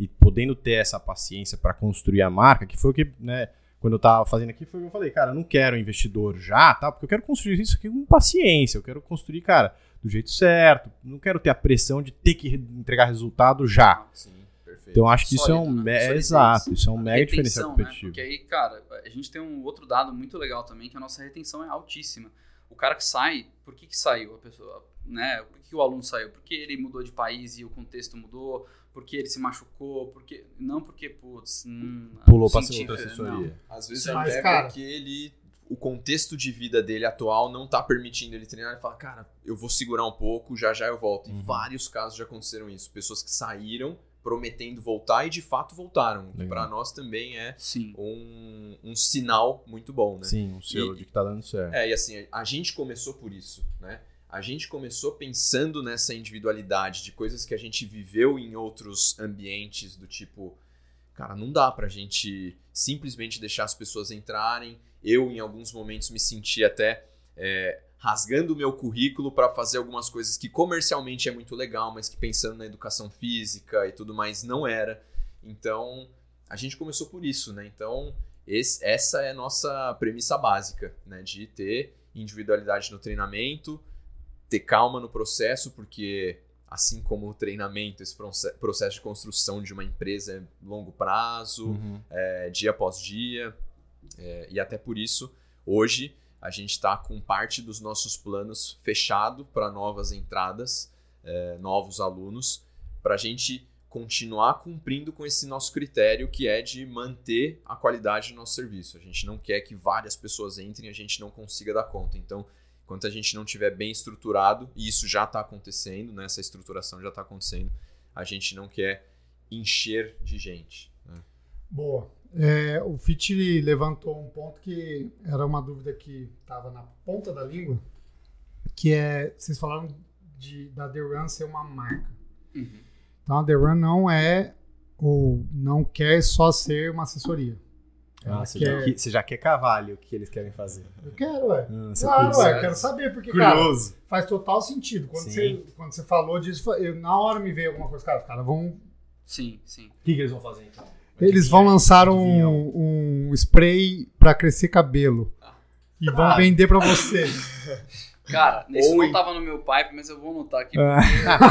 e podendo ter essa paciência para construir a marca, que foi o que, né, quando eu tava fazendo aqui, foi o que eu falei, cara, eu não quero investidor já, tá? Porque eu quero construir isso aqui com paciência, eu quero construir, cara, do jeito certo, não quero ter a pressão de ter que re- entregar resultado já. Sim, perfeito. Então eu acho que isso é um, né? é, exato, isso é um mega Retenção, diferencial né? competitivo. Porque aí, cara, a gente tem um outro dado muito legal também, que a nossa retenção é altíssima. O cara que sai, por que que saiu a pessoa, né? Por que, que o aluno saiu? Porque ele mudou de país e o contexto mudou? Porque ele se machucou? Porque não porque, putz, hum, Pulou pra senti- outra assessoria. Às vezes Sim, é mas, até cara- porque ele. O contexto de vida dele atual não tá permitindo ele treinar. Ele fala, cara, eu vou segurar um pouco, já já eu volto. Em Uhum. vários casos já aconteceram isso. Pessoas que saíram prometendo voltar e de fato voltaram. Que Legal. pra nós também é Sim. um, um sinal muito bom, né? Sim, um selo E- de que tá dando certo. É, e assim, a gente começou por isso, né? A gente começou pensando nessa individualidade de coisas que a gente viveu em outros ambientes do tipo, cara, não dá pra gente simplesmente deixar as pessoas entrarem. Eu, em alguns momentos, me senti até é, rasgando o meu currículo para fazer algumas coisas que comercialmente é muito legal, mas que pensando na educação física e tudo mais não era. Então, a gente começou por isso, né? Então, esse- essa é a nossa premissa básica, né? De ter individualidade no treinamento, ter calma no processo, porque assim como o treinamento, esse proce- processo de construção de uma empresa é longo prazo, Uhum. é, dia após dia, é, e até por isso, hoje, a gente está com parte dos nossos planos fechado para novas entradas, é, novos alunos, para a gente continuar cumprindo com esse nosso critério que é de manter a qualidade do nosso serviço. A gente não quer que várias pessoas entrem e a gente não consiga dar conta. Então, enquanto a gente não tiver bem estruturado, e isso já está acontecendo, né, essa estruturação já está acontecendo, a gente não quer encher de gente. né? Boa. É, o Fit levantou um ponto que era uma dúvida que estava na ponta da língua, que é, vocês falaram de, da The Run ser uma marca. Então a The Run não é, ou não quer só ser uma assessoria. Ah, você, quer- já, que- você já quer cavalho o que eles querem fazer. Eu quero, ué. Ah, Claro, ué, eu quero saber, porque, cara, Curioso. faz total sentido. Quando Sim. você, quando você falou disso, eu, na hora me veio alguma coisa, cara, os caras vão Sim, sim. O que, que eles vão fazer então? Eles vão lançar Adivinham. um, um spray pra crescer cabelo. E vão Ah. vender pra você. Cara, isso não tava no meu pipe, mas eu vou anotar aqui. Ah.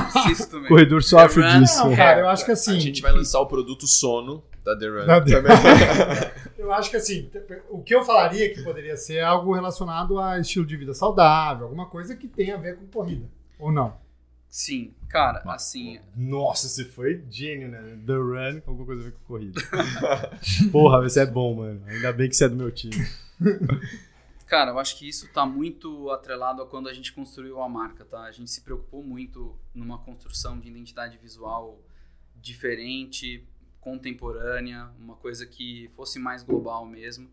corredor sofre disso. Não, cara, eu acho que assim. a gente vai lançar o produto sono da The Run. Da The-. Eu acho que assim, o que eu falaria que poderia ser algo relacionado a estilo de vida saudável, alguma coisa que tenha a ver com corrida. Ou não? Sim, cara, assim, Nossa, você foi gênio, né? The Run com alguma coisa a ver com corrida. Porra, você é bom, mano. Ainda bem que você é do meu time. Cara, eu acho que isso tá muito atrelado a quando a gente construiu a marca, tá? A gente se preocupou muito numa construção de identidade visual diferente, contemporânea, uma coisa que fosse mais global mesmo.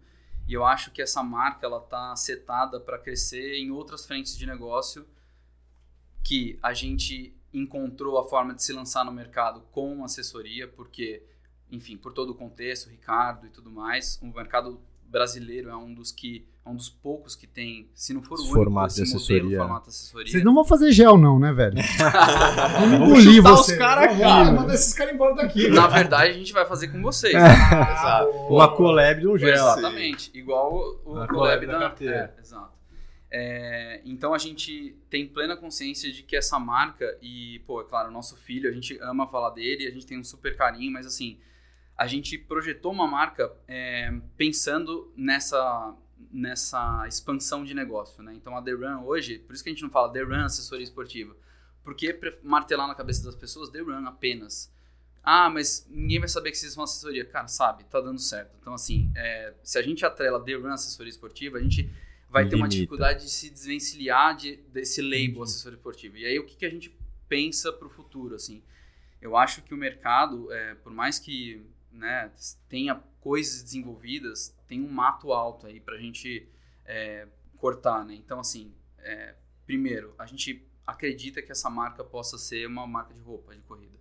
E eu acho que essa marca ela tá setada para crescer em outras frentes de negócio que a gente encontrou a forma de se lançar no mercado com assessoria, porque, enfim, por todo o contexto, Ricardo e tudo mais, o mercado brasileiro é um dos que é um dos poucos que tem, se não for o único, formato esse de modelo, assessoria. formato de assessoria. Vocês não vão fazer gel, não, né, velho? Vamos chutar os você. caras aqui, Ah, mano. Manda esses caras embora daqui. Na verdade, a gente vai fazer com vocês. Ah, Uma collab de um gel. Exatamente. Igual o, o A collab collab da da, carteira. É, exato. É, então a gente tem plena consciência de que essa marca, e, pô, é claro, o nosso filho, a gente ama falar dele, a gente tem um super carinho, mas assim, a gente projetou uma marca é, pensando nessa, nessa expansão de negócio, né? Então a The Run hoje, por isso que a gente não fala The Run assessoria esportiva, porque martelar na cabeça das pessoas The Run apenas. Ah, mas ninguém vai saber que vocês são assessoria. Cara, sabe, tá dando certo. Então, assim, é, se a gente atrela The Run assessoria esportiva, a gente vai ter uma Limita. dificuldade de se desvencilhar de, desse label assessoria esportiva. E aí, o que, que a gente pensa pro futuro, assim? Eu acho que o mercado, é, por mais que né, tenha coisas desenvolvidas, tem um mato alto aí pra gente é, cortar, né? Então, assim, é, primeiro, a gente acredita que essa marca possa ser uma marca de roupa de corrida.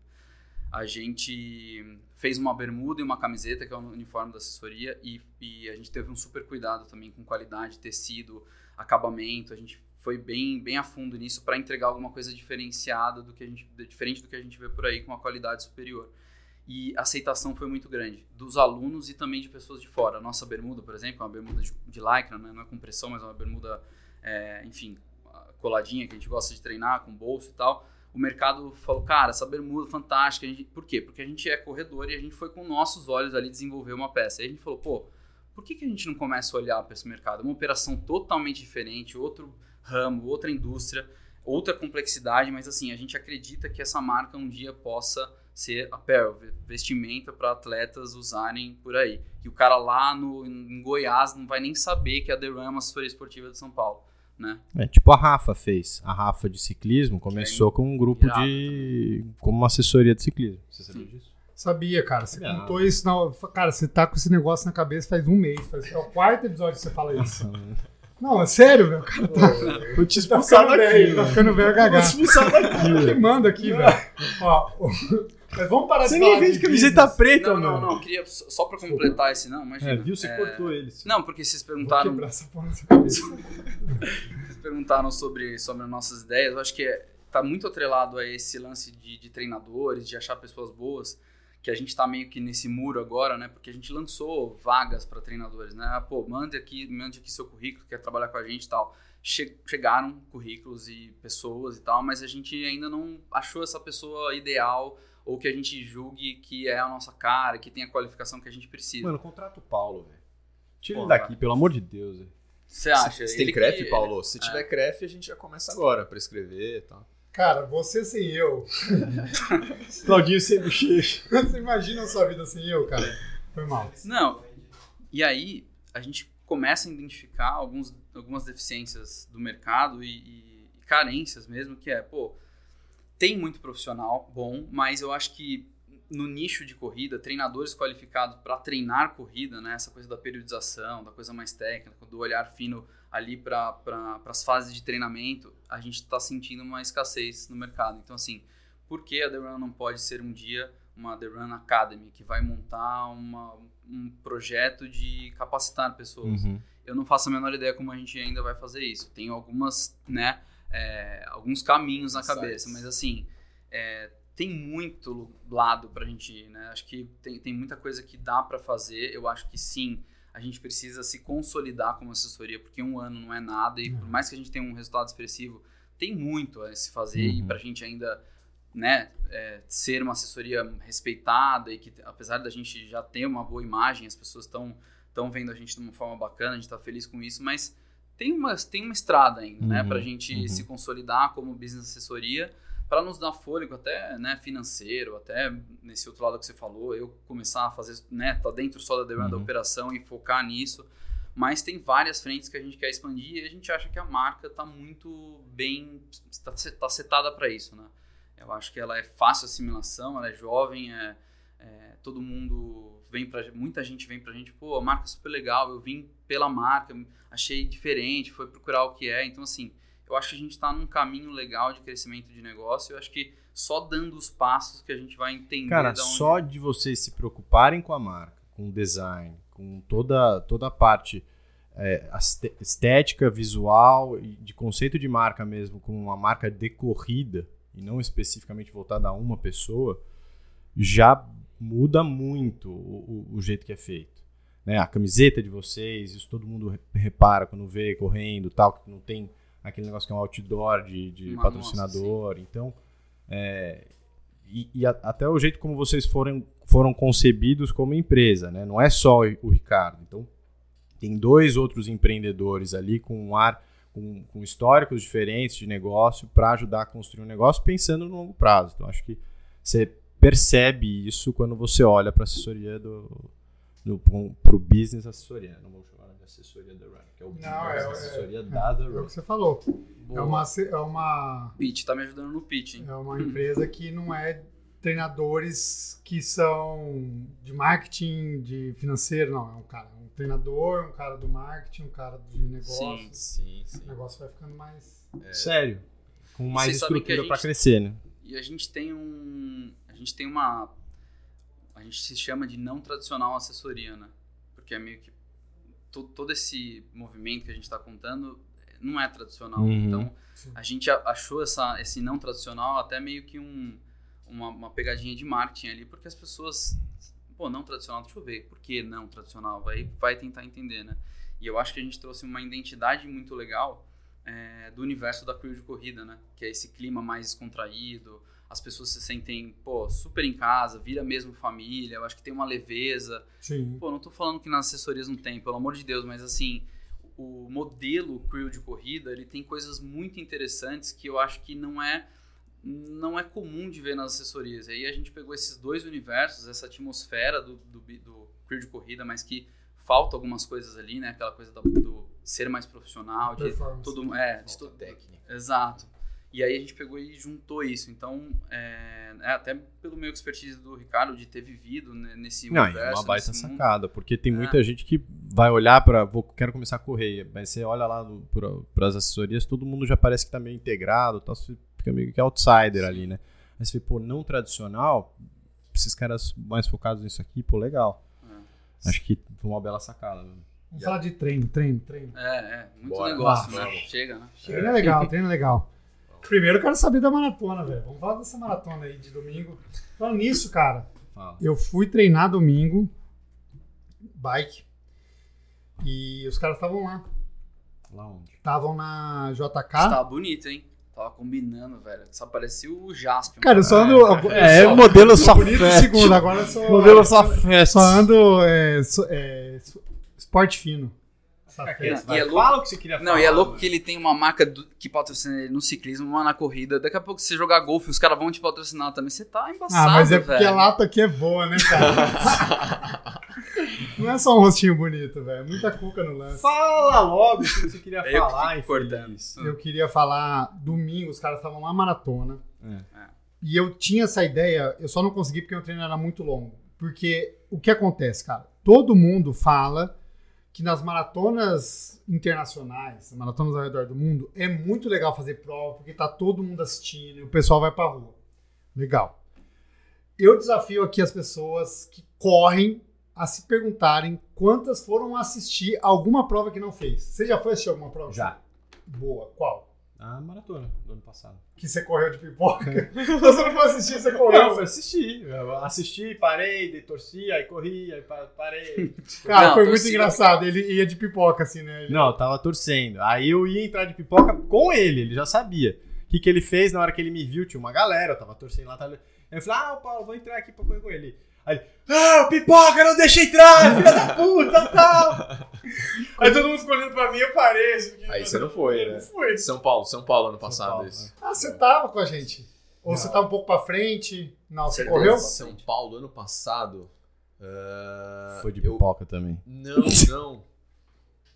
A gente fez uma bermuda e uma camiseta, que é o uniforme da assessoria, e, e a gente teve um super cuidado também com qualidade, tecido, acabamento. A gente foi bem, bem a fundo nisso para entregar alguma coisa diferenciada do que a gente, diferente do que a gente vê por aí, com uma qualidade superior. E a aceitação foi muito grande, dos alunos e também de pessoas de fora. A nossa bermuda, por exemplo, é uma bermuda de, de lycra, né? não é com pressão, mas é uma bermuda, é, enfim, coladinha, que a gente gosta de treinar, com bolso e tal o mercado falou, cara, essa bermuda fantástica. Gente, por quê? Porque a gente é corredor e a gente foi com nossos olhos ali desenvolver uma peça. Aí a gente falou, pô, por que, que a gente não começa a olhar para esse mercado? Uma operação totalmente diferente, outro ramo, outra indústria, outra complexidade, mas assim, a gente acredita que essa marca um dia possa ser apparel, vestimenta para atletas usarem por aí. E o cara lá no, em Goiás não vai nem saber que a The Run é uma assessoria esportiva de São Paulo. Né? É, tipo a Rafa fez. A Rafa de ciclismo começou com um grupo de. como uma assessoria de ciclismo. Você sabia Sim. disso? Sabia, cara. Você Sabia contou isso. Na... Cara, você tá com esse negócio na cabeça faz um mês. Faz... É o quarto episódio que você fala isso. Não, é sério, velho. O cara tá, Vou te tá expulsar ficando daqui. velho. Tá velho. ficando velho Vou gaga. te expulsar daqui, Que velho. manda aqui, velho. Ó, o- mas vamos parar Você de nem vende de camiseta business. preta, Não, não, mano. não, queria só pra completar esse, não, imagina. É, viu? Você É, cortou eles. Não, porque vocês Vou perguntaram, quebrar essa porra nessa cabeça. vocês perguntaram sobre, sobre as nossas ideias, eu acho que é, tá muito atrelado a esse lance de, de treinadores, de achar pessoas boas, que a gente tá meio que nesse muro agora, né? Porque a gente lançou vagas para treinadores, né? Ah, Pô, mande aqui, mande aqui seu currículo, quer trabalhar com a gente e tal. Che- chegaram currículos e pessoas e tal, mas a gente ainda não achou essa pessoa ideal ou que a gente julgue que é a nossa cara, que tem a qualificação que a gente precisa. Mano, contrata o Paulo, velho. Tira ele daqui, pelo amor de Deus, velho. Você acha? Você tem crefe, que- Paulo? Se é. tiver crefe, a gente já começa agora pra escrever e tal. Cara, você sem eu. Claudinho sem bochecha. Você imagina a sua vida sem eu, cara? Foi mal. Não. E aí a gente começa a identificar alguns, algumas deficiências do mercado e, e- e carências mesmo, que é, pô, tem muito profissional bom, mas eu acho que no nicho de corrida, treinadores qualificados para treinar corrida, né? Essa coisa da periodização, da coisa mais técnica, do olhar fino ali para pra, as fases de treinamento, a gente está sentindo uma escassez no mercado. Então, assim, por que a The Run não pode ser um dia uma The Run Academy, que vai montar uma, um projeto de capacitar pessoas? Uhum. Eu não faço a menor ideia como a gente ainda vai fazer isso. Tenho algumas, né, é, alguns caminhos na cabeça, mas assim, é, tem muito lado pra gente ir, né? Acho que tem, tem muita coisa que dá pra fazer. Eu acho que sim, a gente precisa se consolidar como assessoria, porque um ano não é nada e por mais que a gente tenha um resultado expressivo, tem muito a se fazer e Uhum. pra gente ainda, né, é, ser uma assessoria respeitada e que apesar da gente já ter uma boa imagem, as pessoas estão estão vendo a gente de uma forma bacana, a gente está feliz com isso, mas tem uma, tem uma estrada ainda, né, Uhum, pra gente uhum. se consolidar como business assessoria para nos dar fôlego até né, financeiro, até nesse outro lado que você falou, eu começar a fazer, né, tá dentro só da demanda da Uhum. operação e focar nisso. Mas tem várias frentes que a gente quer expandir e a gente acha que a marca está muito bem, está tá setada para isso, né? Eu acho que ela é fácil assimilação, ela é jovem, é, é, todo mundo vem para muita gente vem pra gente, pô, a marca é super legal, eu vim pela marca, achei diferente, foi procurar o que é, então assim, eu acho que a gente está num caminho legal de crescimento de negócio. Eu acho que só dando os passos que a gente vai entender. Cara, da onde... só de vocês se preocuparem com a marca, com o design, com toda, toda a parte é, estética, visual e de conceito de marca mesmo, com uma marca de corrida e não especificamente voltada a uma pessoa, já muda muito o, o- o jeito que é feito. Né? A camiseta de vocês, isso todo mundo re- repara quando vê correndo, tal, que não tem aquele negócio que é um outdoor de, de Uma- patrocinador. então, é, e, e a- até o jeito como vocês foram, foram concebidos como empresa, né? Não é só o Ricardo. Então, tem dois outros empreendedores ali com um ar, com, com históricos diferentes de negócio para ajudar a construir um negócio pensando no longo prazo. Então, acho que você percebe isso quando você olha para a assessoria do, do para o business assessoria. Não vou chamar de assessoria da Run, que é o business é- é- assessoria da The É o Run. que você falou. Boa. É uma, é uma, Pitch, tá me ajudando no pitch, hein? é uma empresa que não é treinadores que são de marketing, de financeiro, não. É um cara, um treinador, um cara do marketing, um cara de negócio. Sim. Sim, sim. O negócio vai ficando mais. Sério. Com mais estrutura para crescer, né? E a gente tem um. A gente tem uma. A gente se chama de não tradicional assessoria, né? Porque é meio que. to- todo esse movimento que a gente está contando não é tradicional. Uhum. Então, Sim. a gente achou essa, esse não tradicional até meio que um, uma, uma pegadinha de marketing ali, porque as pessoas. Pô, não tradicional, deixa eu ver. Por que não tradicional? Vai, vai tentar entender, né? E eu acho que a gente trouxe uma identidade muito legal é, do universo da crew de corrida, né? Que é esse clima mais descontraído, as pessoas se sentem, pô, super em casa, vira mesmo família, eu acho que tem uma leveza. Sim. Pô, não tô falando que nas assessorias não tem, pelo amor de Deus, mas assim, o modelo crew de corrida, ele tem coisas muito interessantes que eu acho que não é não é comum de ver nas assessorias. Aí a gente pegou esses dois universos, essa atmosfera do, do, do crew de corrida, mas que falta algumas coisas ali, né? Aquela coisa do, do ser mais profissional, de todo é, de Falta to- técnica. Exato. E aí a gente pegou e juntou isso. Então, é, é, até pelo meu expertise do Ricardo de ter vivido né, nesse Não, universo, é uma baita sacada, porque tem É. muita gente que vai olhar para, vou quero começar a correr, mas você olha lá para as assessorias, todo mundo já parece que tá meio integrado, tá, você fica meio que outsider ali, né? Aí você vê, pô, não tradicional, esses caras mais focados nisso aqui, pô, legal. É. Acho que foi uma bela sacada. né? Vamos falar de treino, treino, treino. É, é, muito Bora. negócio, né? Chega, né? Treino é legal, treino é legal. Primeiro eu quero saber da maratona, velho. Vamos falar dessa maratona aí de domingo. Falando nisso, cara, Fala. eu fui treinar domingo, bike, e os caras estavam lá. Lá onde? Estavam na JK. tava bonito, hein? Tava combinando, velho. Só parecia o Jaspion. Cara, eu só ando. É, só- o modelo só bonito fast. segundo, agora eu sou. Modelo só fast. Só ando é, so- é, so- esporte fino. Não, e é louco- Fala o que você queria Não, falar. e é louco velho. que ele tem uma marca do- que patrocina ele no ciclismo, uma na corrida. Daqui a pouco você jogar golfe, os caras vão te patrocinar também. Você tá embaçado, Ah, mas é porque velho. a lata aqui é boa, né, cara? Não é só um rostinho bonito, velho. É muita cuca no lance. Fala logo o que você queria Eu que falar, cortando. infeliz. Eu queria falar, domingo, os caras estavam lá maratona. É. E eu tinha essa ideia, eu só não consegui porque o treino era muito longo. Porque o que acontece, cara? Todo mundo fala que nas maratonas internacionais, maratonas ao redor do mundo, é muito legal fazer prova, porque tá todo mundo assistindo e o pessoal vai pra rua. Legal. Eu desafio aqui as pessoas que correm a se perguntarem quantas foram assistir alguma prova que não fez. Você já foi assistir alguma prova? Já. Boa. Qual? A maratona do ano passado. Que você correu de pipoca? você não foi assistir, você correu. eu assisti. Eu assisti, parei, daí torci, aí corri, aí pa- parei. Cara, Não, foi muito engraçado. Ele ia de pipoca, assim, né? Ele- Não, eu tava torcendo. Aí eu ia entrar de pipoca com ele, ele já sabia. O que, que ele fez na hora que ele me viu? Tinha uma galera, eu tava torcendo lá. Tava... Aí eu falei, ah, Paulo, vou entrar aqui pra correr com ele. Aí ele, ah, pipoca, não deixa entrar, filha da puta, tal. Aí todo mundo ficou olhando pra mim, eu parei. assim, porque- Aí você não foi, Eu né? Não fui. São Paulo, São Paulo ano passado Paulo, isso. Ah, você tava com a gente. Ou você tava um pouco pra frente. Não, você Certeza. correu? São Paulo ano passado. ah, Foi de eu- pipoca também. Não, não.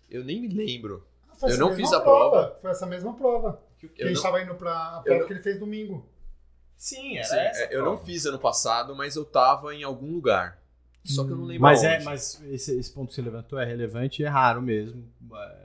Eu nem me lembro. Foi Eu não fiz a prova. Foi essa mesma prova. Que a Eu gente não, tava indo pra a eu prova não- que ele fez domingo. Sim, era sim, essa. é, eu não prova. fiz ano passado, mas eu tava em algum lugar. Só que eu não lembro Mas, aonde. é, mas esse, esse ponto que você levantou é relevante e é raro mesmo. é,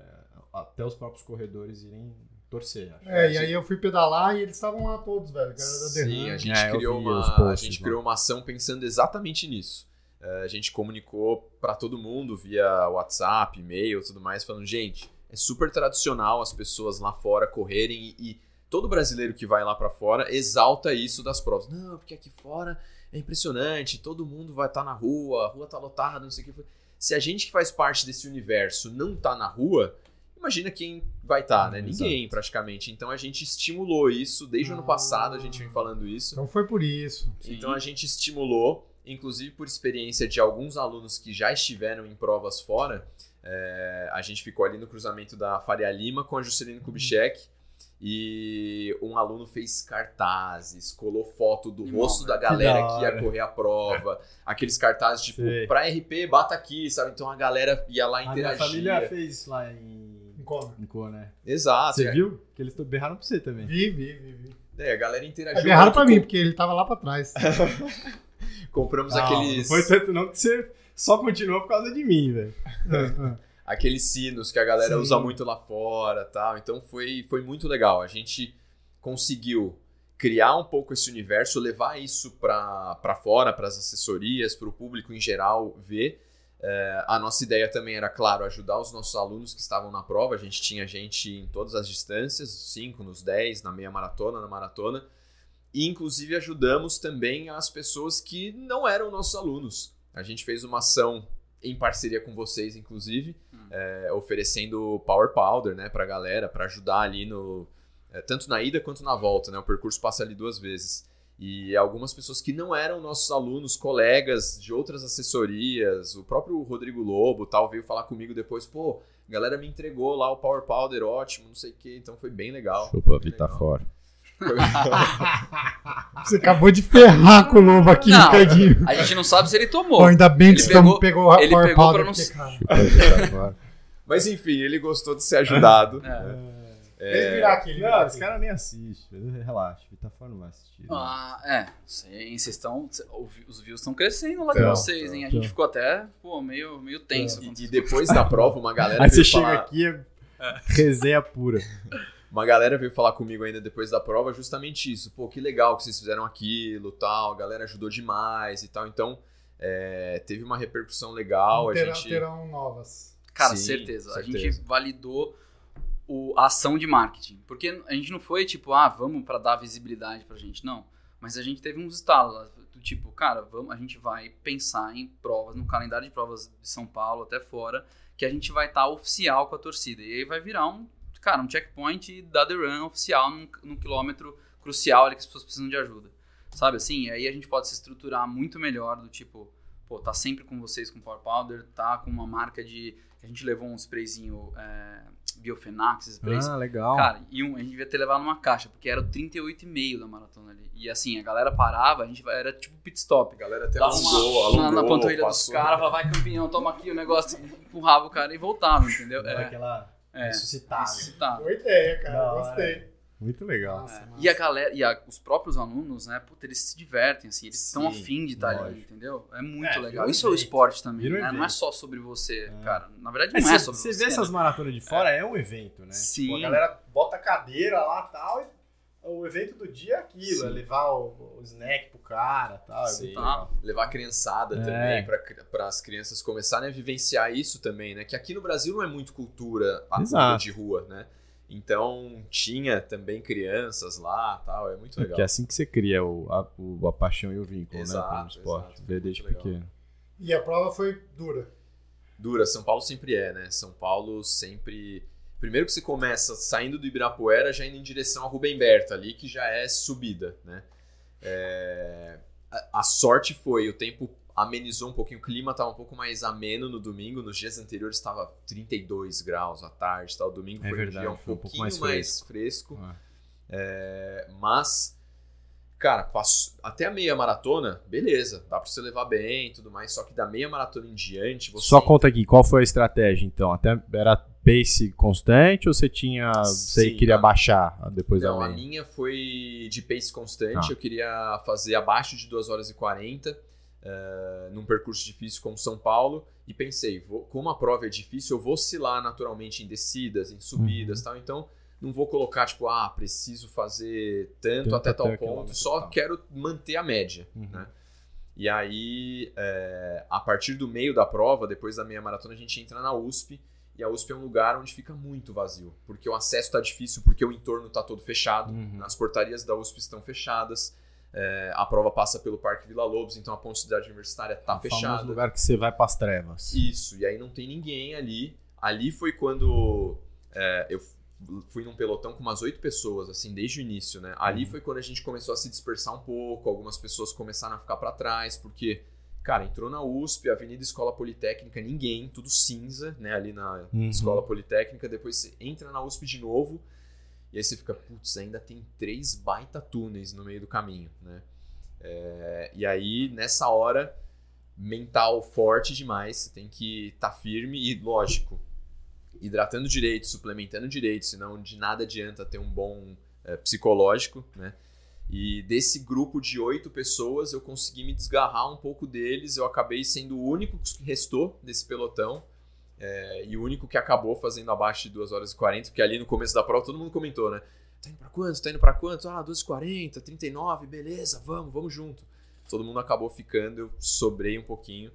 até os próprios corredores irem torcer. acho. É, e aí eu fui pedalar e eles estavam lá todos, velho. Sim, a gente, É, eu criou, uma, os a posts gente criou uma ação pensando exatamente nisso. Eh, a gente comunicou pra todo mundo via WhatsApp, e-mail tudo mais, falando: gente, é super tradicional as pessoas lá fora correrem e, e todo brasileiro que vai lá pra fora exalta isso das provas. Não, porque aqui fora é impressionante, todo mundo vai estar na rua, a rua tá lotada, não sei o que. Se a gente que faz parte desse universo não tá na rua, imagina quem vai estar, né? Exato. Ninguém praticamente. Então a gente estimulou isso desde o ano Ah. passado, a gente vem falando isso. Então foi por isso. Então a gente estimulou, inclusive por experiência de alguns alunos que já estiveram em provas fora. é, a gente ficou ali no cruzamento da Faria Lima com a Juscelino Kubitschek. E um aluno fez cartazes, colou foto do rosto da velho. galera Que da que ia correr a prova. Aqueles cartazes tipo, Sei. pra RP, bata aqui, sabe? Então a galera ia lá A minha interagir. família fez isso lá em. Em Cor, né? Exato. Você é. viu? Que eles berraram pra você também. Vi, vi, vi, vi. É, a galera interagiu. É errado pra com- mim, porque ele tava lá pra trás. Compramos Não, aqueles. Não foi tanto não que você só continuou por causa de mim, velho. Aqueles sinos que a galera Sim. usa muito lá fora tal. Então foi, foi muito legal. A gente conseguiu criar um pouco esse universo, levar isso para fora, para as assessorias, para o público em geral ver. É, a nossa ideia também era, claro, ajudar os nossos alunos que estavam na prova. A gente tinha gente em todas as distâncias, 5, nos 10, na meia maratona, na maratona. E, inclusive, ajudamos também as pessoas que não eram nossos alunos. A gente fez uma ação em parceria com vocês, inclusive, é, oferecendo Power Powder, né, pra galera, pra ajudar ali no. é, tanto na ida quanto na volta, né? O percurso passa ali duas vezes. E algumas pessoas que não eram nossos alunos, colegas de outras assessorias, o próprio Rodrigo Lobo tal, veio falar comigo depois, pô, a galera me entregou lá o Power Powder, ótimo, não sei o que, então foi bem legal. Chupa, legal. fora. Você acabou de ferrar com o lobo aqui, Não. Ricardinho. A gente não sabe se ele tomou. Pô, ainda bem que Ele pegou- pegou a ele pegou Powder, pra não porque, Mas enfim, ele gostou de ser ajudado. É. Ele virar aqui, ele virar Não, aqui. esse cara nem assiste. Relaxa, Vitafora não vai assistir. né? Ah, é. Sim, vocês estão. Os views estão crescendo lá Então, de vocês, hein? A gente então. ficou até, pô, meio, meio tenso. E, e depois da prova, uma galera Aí você veio chega falar- aqui, é resenha pura. Uma galera veio falar comigo ainda depois da prova justamente isso. Pô, que legal que vocês fizeram aquilo tal. A galera ajudou demais e tal. Então, é, teve uma repercussão legal. A terão, gente... terão novas. Cara, Sim, certeza. A certeza. gente validou o, a ação de marketing. Porque a gente não foi tipo, ah, vamos pra dar visibilidade pra gente. Não. Mas a gente teve uns estalos do tipo, cara, vamos, a gente vai pensar em provas, no calendário de provas de São Paulo até fora, que a gente vai estar oficial com a torcida. E aí vai virar um, cara, um checkpoint da The Run oficial num, num quilômetro crucial ali que as pessoas precisam de ajuda. Sabe assim? E aí a gente pode se estruturar muito melhor do tipo, pô, tá sempre com vocês com Power Powder, tá com uma marca de. A gente levou um sprayzinho é, Biofenax, sprays. Ah, legal. Cara, e um, a gente devia ter levado numa caixa, porque era o 38,5 da maratona ali. E assim, a galera parava, a gente era tipo pit stop. A galera até uma, alongou, na, na panturrilha dos caras, falava, vai campeão, toma aqui o negócio, empurrava o cara e voltava, entendeu? É, aquela é. ressuscitada. Isso tá. Boa ideia, cara. Da hora. Gostei. Muito legal. Nossa, É. E a galera, e a- os próprios alunos, né, puta, eles se divertem, assim, eles estão afim de estar ali, lógico. entendeu? É muito É, legal. Isso é o esporte também, Vira né? Não é só sobre você, É. cara. Na verdade, É, não é sobre você você. vê essas né? maratonas de fora, é. um evento, né? Sim. Tipo, a galera bota a cadeira lá e tal, e o evento do dia é aquilo, Sim. é levar o, o snack pro cara e tal. É Sim. Tá. Levar a criançada É. também, para as crianças começarem a vivenciar isso também, né? Que aqui no Brasil não é muito cultura a Exato. cultura de rua, né? Então tinha também crianças lá tal, é muito É legal. porque é assim que você cria o, a, o- a paixão e o vínculo, né? Exato, Com o esporte. exato. Vê desde legal. pequeno. E a prova foi dura. Dura, São Paulo sempre é, né? São Paulo sempre. Primeiro que você começa saindo do Ibirapuera, já indo em direção a Rubem Berto ali, que já é subida, né? É, A, a sorte foi, o tempo amenizou um pouquinho, o clima estava um pouco mais ameno no domingo, nos dias anteriores estava 32 graus à tarde, tal. o domingo É foi verdade, um dia um foi um pouco pouquinho mais mais fresco. Ah. É, mas, cara, passo- até a meia maratona, beleza, dá pra você levar bem e tudo mais, só que da meia maratona em diante, você. Só conta aqui, qual foi a estratégia então? Até era pace constante ou você tinha. Você Sim, queria a- baixar depois Não, da a meia? minha foi de pace constante, Tá. eu queria fazer abaixo de 2 horas e 40, eh, num percurso difícil como São Paulo, e pensei, vou- como a prova é difícil, eu vou oscilar naturalmente em descidas, em subidas Uhum. e tal, então não vou colocar, tipo, ah, preciso fazer tanto, Tanto até tal até ponto, só tal. quero manter a média, Uhum. né? E aí, eh, a partir do meio da prova, depois da meia maratona, a gente entra na USP, e a USP é um lugar onde fica muito vazio, porque o acesso tá difícil, porque o entorno tá todo fechado, Uhum. as portarias da USP estão fechadas, é, a prova passa pelo Parque Vila Lobos, então a ponte Cidade Universitária tá famoso fechada. lugar que você vai pras trevas. Isso, e aí não tem ninguém ali. Ali foi quando é, eu fui num pelotão com umas oito pessoas, assim, desde o início, né? Ali Uhum. foi quando a gente começou a se dispersar um pouco, algumas pessoas começaram a ficar pra trás, porque, cara, entrou na USP, Avenida Escola Politécnica, ninguém, tudo cinza, né? Ali na Uhum. Escola Politécnica, depois você entra na USP de novo, e aí você fica, putz, ainda tem três baita túneis no meio do caminho, né? É, e aí, nessa hora, mental forte demais, você tem que estar firme e, lógico, hidratando direito, suplementando direito, senão de nada adianta ter um bom é, psicológico, né? E desse grupo de oito pessoas, eu consegui me desgarrar um pouco deles, eu acabei sendo o único que restou desse pelotão, é, e o único que acabou fazendo abaixo de 2 horas e 40, porque ali no começo da prova todo mundo comentou, né? Tá indo pra quanto? Tá indo pra quanto? Ah, 2 e 40, 39, beleza, vamos, vamos junto. Todo mundo acabou ficando, eu sobrei um pouquinho.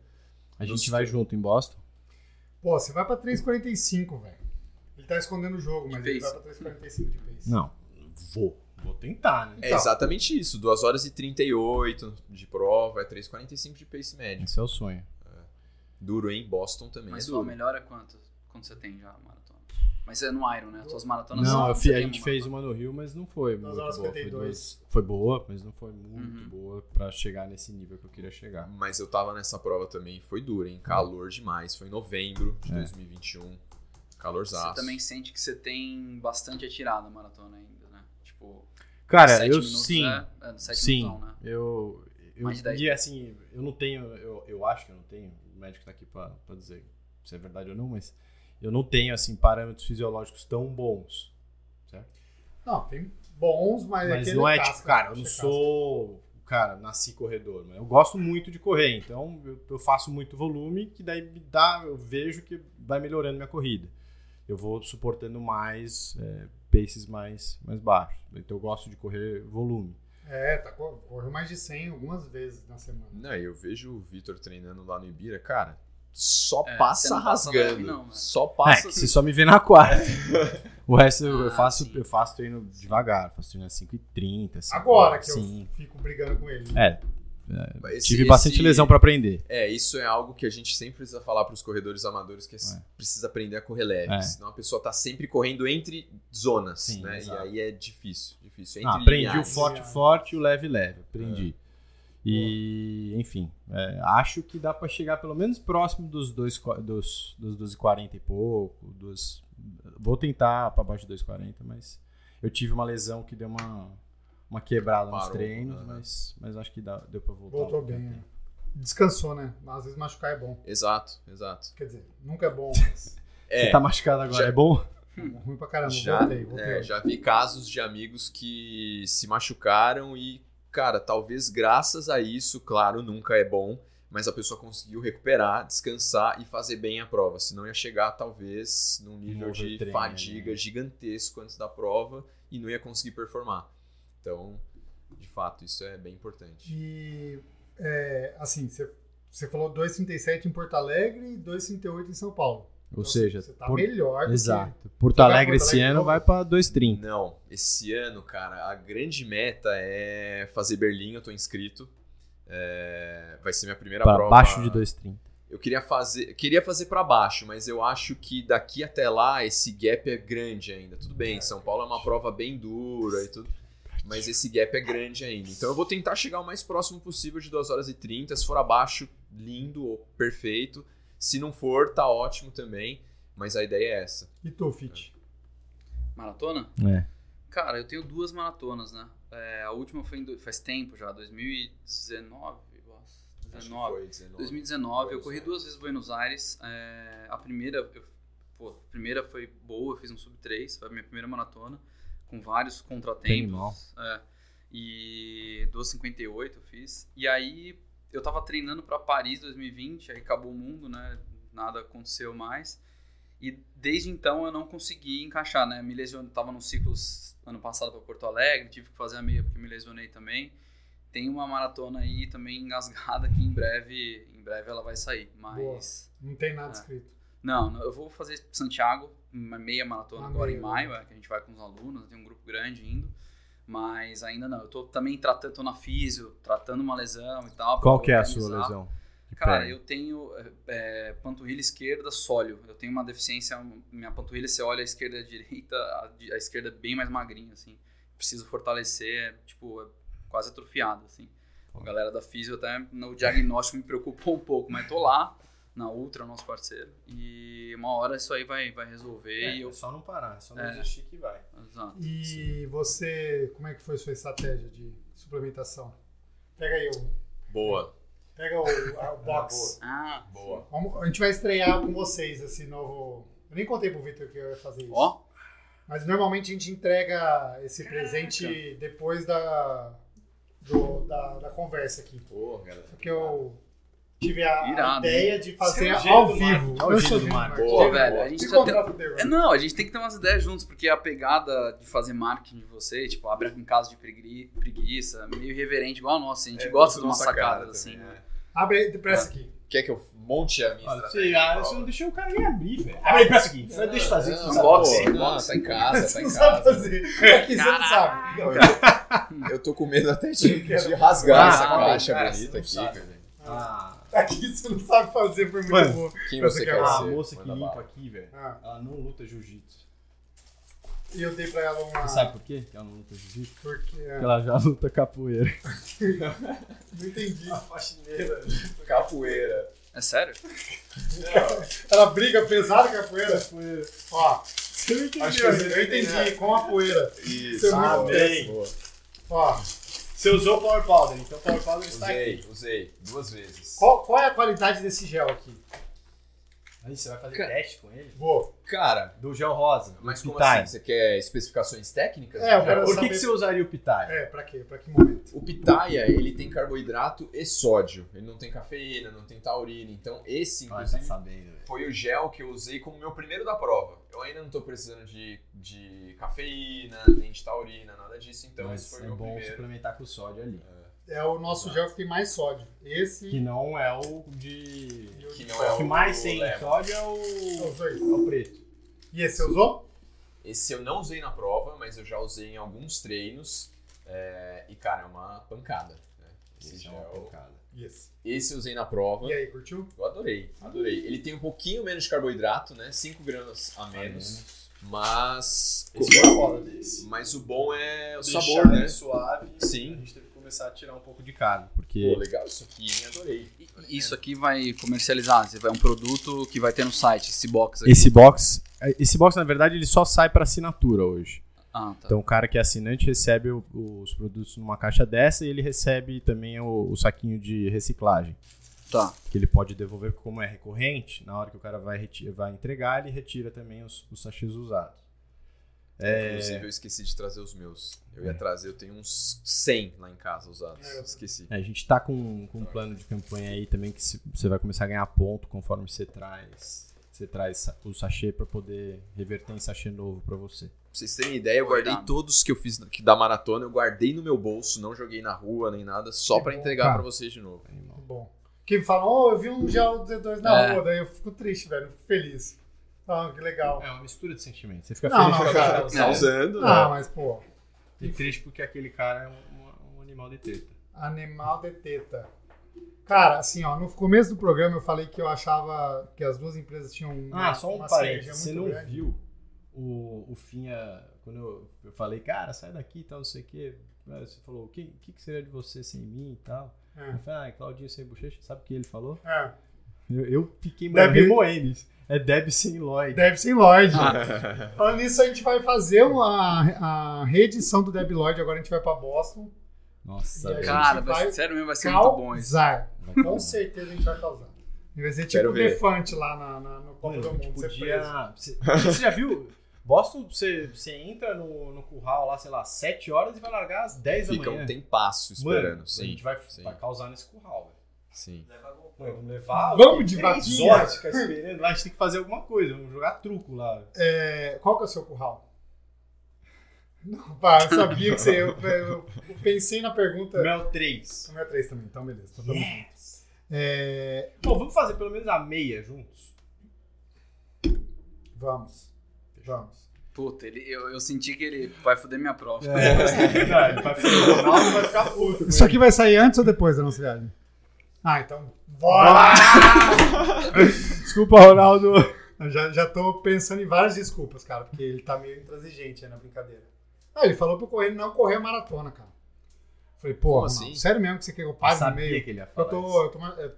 A gente vai junto em Boston. Pô, você vai pra 3,45, velho. Ele tá escondendo o jogo, De mas ele pace. vai pra 3,45 de pace. Não, vou. Vou tentar, né? É Então. exatamente isso, 2 horas e 38 de prova, é 3,45 de pace médio. Esse é o sonho. Duro, hein? Boston também Mas é sua duro. melhor é quanto? Quanto você tem já, maratona? Mas é no Iron, né? As suas maratonas Não, são- eu fi- a gente uma fez uma no Rio, mas não foi Duas muito horas boa. Foi, 52. duas- foi boa, mas não foi muito Uhum. boa pra chegar nesse nível que eu queria chegar. Mas eu tava nessa prova também, foi duro, hein? Calor demais, foi em novembro de É. 2021. Calorzaço. Você também sente que você tem bastante atirada a maratona ainda, né? Tipo, Cara, sete eu minutos sim. É, é, sete Sim, minutos né? eu, eu Mais de dez. e assim, eu não tenho, eu, eu acho que eu não tenho, o médico tá aqui pra, pra dizer se é verdade ou não, mas eu não tenho assim parâmetros fisiológicos tão bons, certo? Não, tem bons, mas, Mas aquele não é casca, tipo, cara, eu não casca. sou, cara, nasci corredor, mas eu gosto muito de correr, então eu, eu faço muito volume que daí me dá, eu vejo que vai melhorando minha corrida. Eu vou suportando mais é, paces mais mais baixos. Então eu gosto de correr volume. É, tá, cor- correu mais de 100 algumas vezes na semana. Não, eu vejo o Vitor treinando lá no Ibira, cara, só É, passa rasgando. não, né? Só É, passa. que você só me vê na quarta. o resto eu, eu Ah, faço, sim. eu faço treino devagar, faço treino às 5h30. assim, Agora que sim. eu fico brigando com ele. É, Esse- tive bastante esse- lesão pra aprender. É, isso é algo que a gente sempre precisa falar para os corredores amadores, que é, É. precisa aprender a correr leve. É. Senão a pessoa tá sempre correndo entre zonas, Sim, né? exato. E aí é difícil, difícil. Ah, aprendi o linhares. forte, forte e o leve, leve. Aprendi. É. E, enfim, é, acho que dá pra chegar pelo menos próximo dos, dois, qua- dos, dos 2,40 e pouco. Dos, vou tentar pra baixo de 2,40, mas eu tive uma lesão que deu uma, uma quebrada nos Parou, treinos, né? mas, mas acho que dá, deu pra voltar. Voltou bem, é. Descansou, né? Às vezes machucar é bom. Exato, exato. Quer dizer, nunca é bom, mas. É, Você tá machucado agora, Já- é bom? Ruim pra caramba, Já, voltei, voltei. é, já vi casos de amigos que se machucaram e, cara, talvez graças a isso, claro, nunca é bom, mas a pessoa conseguiu recuperar, descansar e fazer bem a prova. Senão ia chegar, talvez, num nível Um de overtraining, fadiga né? gigantesco antes da prova e não ia conseguir performar. Então, de fato, isso é bem importante. E, é, assim, você, você falou 2,37 em Porto Alegre e 2,38 em São Paulo. Ou Então, seja, você tá por- melhor do exato. que... Porto Alegre Porto esse Alegre de ano vai pra 2,30. Não, esse ano, cara, a grande meta é fazer Berlim, eu tô inscrito. É, vai ser minha primeira Pra prova. baixo de 2,30. Eu queria fazer, queria fazer para baixo, mas eu acho que daqui até lá esse gap é grande ainda. Tudo bem, São Paulo é uma prova bem dura e tudo, mas esse gap é grande ainda. Então eu vou tentar chegar o mais próximo possível de 2 horas e 30. Se for abaixo, lindo ou perfeito. Se não for, tá ótimo também, mas a ideia é essa. E tu, Fit? Maratona? É. Cara, eu tenho duas maratonas, né? É, a última foi em do- faz tempo já, 2019, eu acho. Acho que 19. foi 19. 2019, eu Buenos corri Aires. duas vezes Buenos Aires. é, a primeira, eu, pô, a primeira foi boa, eu fiz um sub 3, foi a minha primeira maratona, com vários contratempos. É, e 2,58 eu fiz. E aí eu tava treinando para Paris 2020, aí acabou o mundo, né? Nada aconteceu mais. E desde então eu não consegui encaixar, né? Me lesionei, tava nos ciclos ano passado para Porto Alegre, tive que fazer a meia porque me lesionei também. Tem uma maratona aí também engasgada que em breve, em breve ela vai sair, mas Não tem nada É. escrito. Não, eu vou fazer Santiago, uma meia maratona Ah, agora meia, em maio, é, que a gente vai com os alunos, tem um grupo grande indo. Mas ainda não, eu tô também tratando, tô na físio, tratando uma lesão e tal. Qual que é a sua lesão? Que Cara, pega? eu tenho é, é, panturrilha esquerda sóleo. Eu tenho uma deficiência, minha panturrilha, você olha a esquerda e a direita, a, a esquerda é bem mais magrinha, assim. Preciso fortalecer, é, tipo, é quase atrofiada, assim. A galera da físio até no diagnóstico me preocupou um pouco, mas tô lá, na Ultra, nosso parceiro, e uma hora isso aí vai, vai resolver É, e eu... é só não parar, é só não É. desistir que vai. Exato. E você, como é que foi sua estratégia de suplementação? Pega aí o, Boa, pega o, a- o box. Ah, boa. Vamos- a gente vai estrear com vocês esse novo. Eu nem contei pro Victor que eu ia fazer isso. ó, Mas normalmente a gente entrega esse presente depois da, do- da, da conversa aqui. Pô, galera. Porque eu tive a, Irado, ideia de fazer Você é ao vivo. marketing, olha o Eu sou do marketing. Pô, velho, a gente já tem-. É, não, a gente tem que ter umas ideias juntos, porque a pegada de fazer marketing de você, tipo, abre em caso de pregui- preguiça, meio irreverente igual a nossa. A gente É gosta de nossa cara sacadas, assim. também, né? é. Abre aí, presta aqui. Quer que eu monte a minha Olha, estratégia? você, ah, você não deixou o cara nem abrir, velho. Abre aí, presta aqui. Deixa eu fazer isso. Não, sabe? unboxing, pô, não, unboxing. tá em casa, Você tá não em sabe casa. fazer. Aqui você não sabe. Não, eu, tô, eu tô com medo até de, de rasgar Ah, essa caixa cara, bonita você aqui, cara. Ah, Aqui você não sabe fazer, foi muito Mano, bom. Quem Essa você é quer uma a ser? moça que Manda limpa bala. aqui, velho, Ah, ela não luta jiu-jitsu. e eu dei pra ela uma. Você sabe por quê que ela não luta jiu-jitsu? Porque. é, Porque ela já luta capoeira. Não entendi. faxineira. Capoeira. É sério? Ela briga pesada com a poeira. Capoeira. Ó, Você não entendeu, acho que eu, eu entendi, com a poeira. Isso. Isso é Ah, muito bem. Boa. Ó, Você usou o Power Powder, então o Power Powder está aqui. Usei, usei. Duas vezes. qual, qual é a qualidade desse gel aqui? Aí você vai fazer Cara. teste com ele? Vou. Cara, Do gel rosa, mas como Pitai. assim? Você quer especificações técnicas? É, eu quero Por que, saber- que você usaria o Pitai? É, pra quê? Pra que momento? O pitaia, ele tem carboidrato e sódio. Ele não tem cafeína, não tem taurina. Então, esse, tá inclusive, sabendo, velho. foi o gel que eu usei como meu primeiro da prova. Eu ainda não tô precisando de, de cafeína, nem de taurina, nada disso. Então, esse Mas foi o é meu bom primeiro. suplementar com sódio ali. É o nosso gel que tem mais sódio. Esse. Que não é o de... Que O não é que o mais tem sódio é o... dois. é o preto. E esse você usou? Esse eu não usei na prova, mas eu já usei em alguns treinos. é, e, cara, é uma pancada. né? Esse, Esse é uma gel. pancada. E esse. Eu usei na prova. E aí, curtiu? Eu adorei, adorei. Ele tem um pouquinho menos de carboidrato, né? 5 gramas a menos. Mas. Esse foi foda desse. Mas o bom é o Deixar sabor, né? suave. Sim. A gente teve que começar a tirar um pouco de carne. Porque Pô, legal isso aqui, hein? Adorei. E Isso aqui vai comercializar, vai um produto que vai ter no site, esse box aqui. esse box... Esse box, na verdade, ele só sai para assinatura hoje. Ah, tá. Então o cara que é assinante recebe o- os produtos numa caixa dessa e ele recebe também o, o saquinho de reciclagem. tá. Que ele pode devolver como é recorrente, na hora que o cara vai, vai entregar, ele retira também os, os sachês usados. É, Inclusive, eu esqueci de trazer os meus. Eu ia trazer, eu tenho uns 100 lá em casa usados. É, Esqueci. a gente tá com, com um plano de campanha aí também que se- você vai começar a ganhar ponto conforme você traz você traz o sachê pra poder reverter em sachê novo pra você. Pra vocês terem ideia, eu guardei todos que eu fiz que da maratona, eu guardei no meu bolso, não joguei na rua nem nada, só bom, entregar pra vocês de novo. Animal. Bom. Que falam, oh, eu vi um gel do Z2 na É. rua, daí eu fico triste, velho, eu fico feliz. Ah, que legal. É uma mistura de sentimentos. Você fica Não, feliz não, porque cara. Tá usando, Ah, né? mas, pô, E triste porque aquele cara é um, um animal de treta. animal de teta. Cara, assim, ó, no começo do programa eu falei que eu achava que as duas empresas tinham uma, Ah, só um parênteses. sinergia Você não grande. viu o, o Finha, quando eu, eu falei, cara, sai daqui e tal, não sei o quê. Aí Você falou, o que, que que seria de você sem mim e tal? É. Eu falei, ah, Claudinho sem bochecha, sabe o que ele falou? É, Eu, eu fiquei Deb- remoendo isso. É Deb sem Lloyd. Deve ser em Lloyd. Ah. Falando nisso, a gente vai fazer uma, a reedição do Deb Lloyd, agora a gente vai pra Boston. Nossa. Cara, vai- sério mesmo, vai ser muito bom isso. Causar. Com certeza a gente vai causar. Vai ser tipo ver. Defante lá na, na- no Copa do Mundo. podia. Você, você já viu? Boston, você, você entra no, no curral lá, sei lá, 7 horas e vai largar às 10 da Fica manhã. um tempasso esperando. Mano, sim, a gente vai, sim, vai causar nesse curral, velho. sim. Mano, vamos levar. Vamos de vaquinha. horas ficar esperando. Lá a gente tem que fazer alguma coisa. Vamos jogar truco lá. É, qual que é o seu curral? Não, pá, eu sabia que você. Eu, eu- eu pensei na pergunta. Mel 3. O meu é 3 também, então beleza. Então, junto. Yes. É, Pô, vamos fazer pelo menos a meia juntos. vamos. Vamos. Puta, ele, eu, eu senti que ele vai foder minha prova. É. Não, ele vai ficar, o Ronaldo vai ficar puto. Isso aqui vai sair antes ou depois da nossa viagem? Ah, então. Bora! Desculpa, Ronaldo. Eu já, já tô pensando em várias desculpas, cara, porque ele tá meio intransigente aí na brincadeira. Ah, ele falou pra eu correr não correr a maratona, cara. Falei, pô, assim? sério mesmo que você quer que eu Eu pare no meio? que ele ia Eu falar tô, isso. eu tô, eu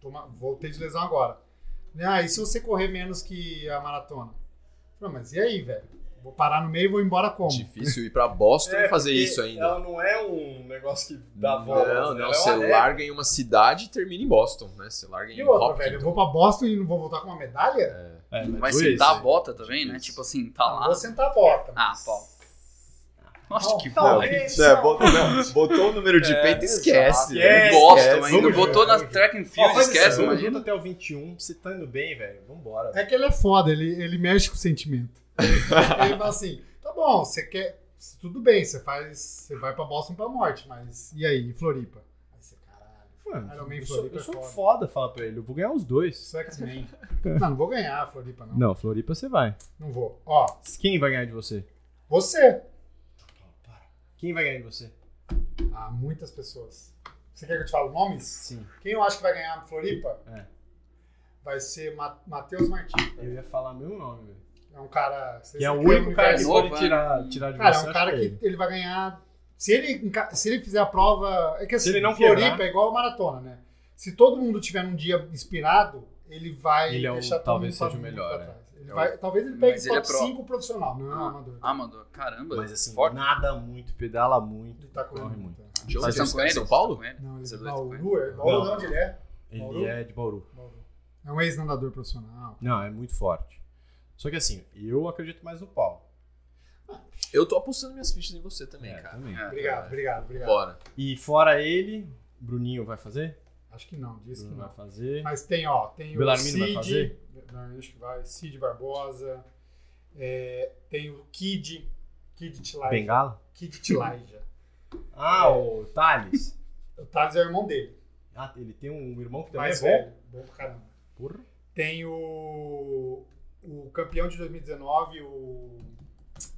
tô voltei de lesão agora. Ah, e se você correr menos que a maratona? Falei, mas e aí, velho? Vou parar no meio e vou embora como? Difícil ir pra Boston É, e fazer isso ainda. Ela não é um negócio que dá volta. Não, né? não, é você reta. larga em uma cidade e termina em Boston, né? Você larga em E outra, Hopkins. velho, eu vou pra Boston e não vou voltar com uma medalha? É, mas Vai dois, sentar a né? bota também, né? Tipo assim, tá Não lá. vou sentar a bota. Ah, mas- pau. Nossa, que Talvez. foda. É, botou, não, botou o número de É, peito e esquece. É, esquece. ainda. Vamos Botou junto, na track and field, faz esquece, imagina. até o 21, você tá indo bem, velho. Vambora. É que ele é foda, ele, ele mexe com o sentimento. ele fala assim, tá bom, você quer. Tudo bem, você faz. Você vai pra Boston pra morte, mas. E aí, e Floripa? Aí você, caralho. Mano, Iron Man eu sou, Floripa eu é sou foda. foda falar pra ele. Eu vou ganhar os dois. É X-Men. não, não vou ganhar a Floripa, não. Não, Floripa você vai. Não vou. Ó, Quem vai ganhar de você? você. Quem vai ganhar de você? Ah, muitas pessoas. Você quer que eu te fale nomes? Sim. Quem eu acho que vai ganhar a Floripa? É. Vai ser Ma Matheus Martins. Eu ia falar meu nome, velho. É um cara. Que é o único cara que pode tirar, tirar de Cara, você. é um cara que ele. ele vai ganhar. Se ele, se ele fizer a prova. É que assim, ele não Floripa quebrar. é igual a maratona, né? Se todo mundo tiver num dia inspirado, ele vai Ele é o- deixar todo talvez seja o melhor, pra trás. Ele É o- vai- talvez ele pegue Mas ele é top pro. 5 profissional, não é Ah. amador. Ah, Amador, caramba. Mas assim, forte. nada muito, pedala muito, Ele tá corre correndo muito. muito. Vocês estão com ele? São Paulo? Não, ele é de? Bauru. é- Bauru, Não. de onde ele é? Ele é de Bauru. É um ex-nadador profissional. Não, é muito forte. Só que assim, eu acredito mais no Paulo. Eu tô apostando minhas fichas em você também, É, cara. também. É. Obrigado, obrigado, obrigado. Bora. E fora ele, Bruninho vai fazer? Acho que não, disse que não. vai fazer. Mas tem, ó, tem o Bellarmino vai Cid, fazer? Não, acho que vai. Cid Barbosa. é, tem o Kid. Kid Tilaja. Bengala? Kid Tilaja. Ah, o Thales. o Thales é o irmão dele. Ah, ele tem um irmão que também Mais é bom? velho. Bom pra caramba. Porra. Tem o. O campeão de 2019, o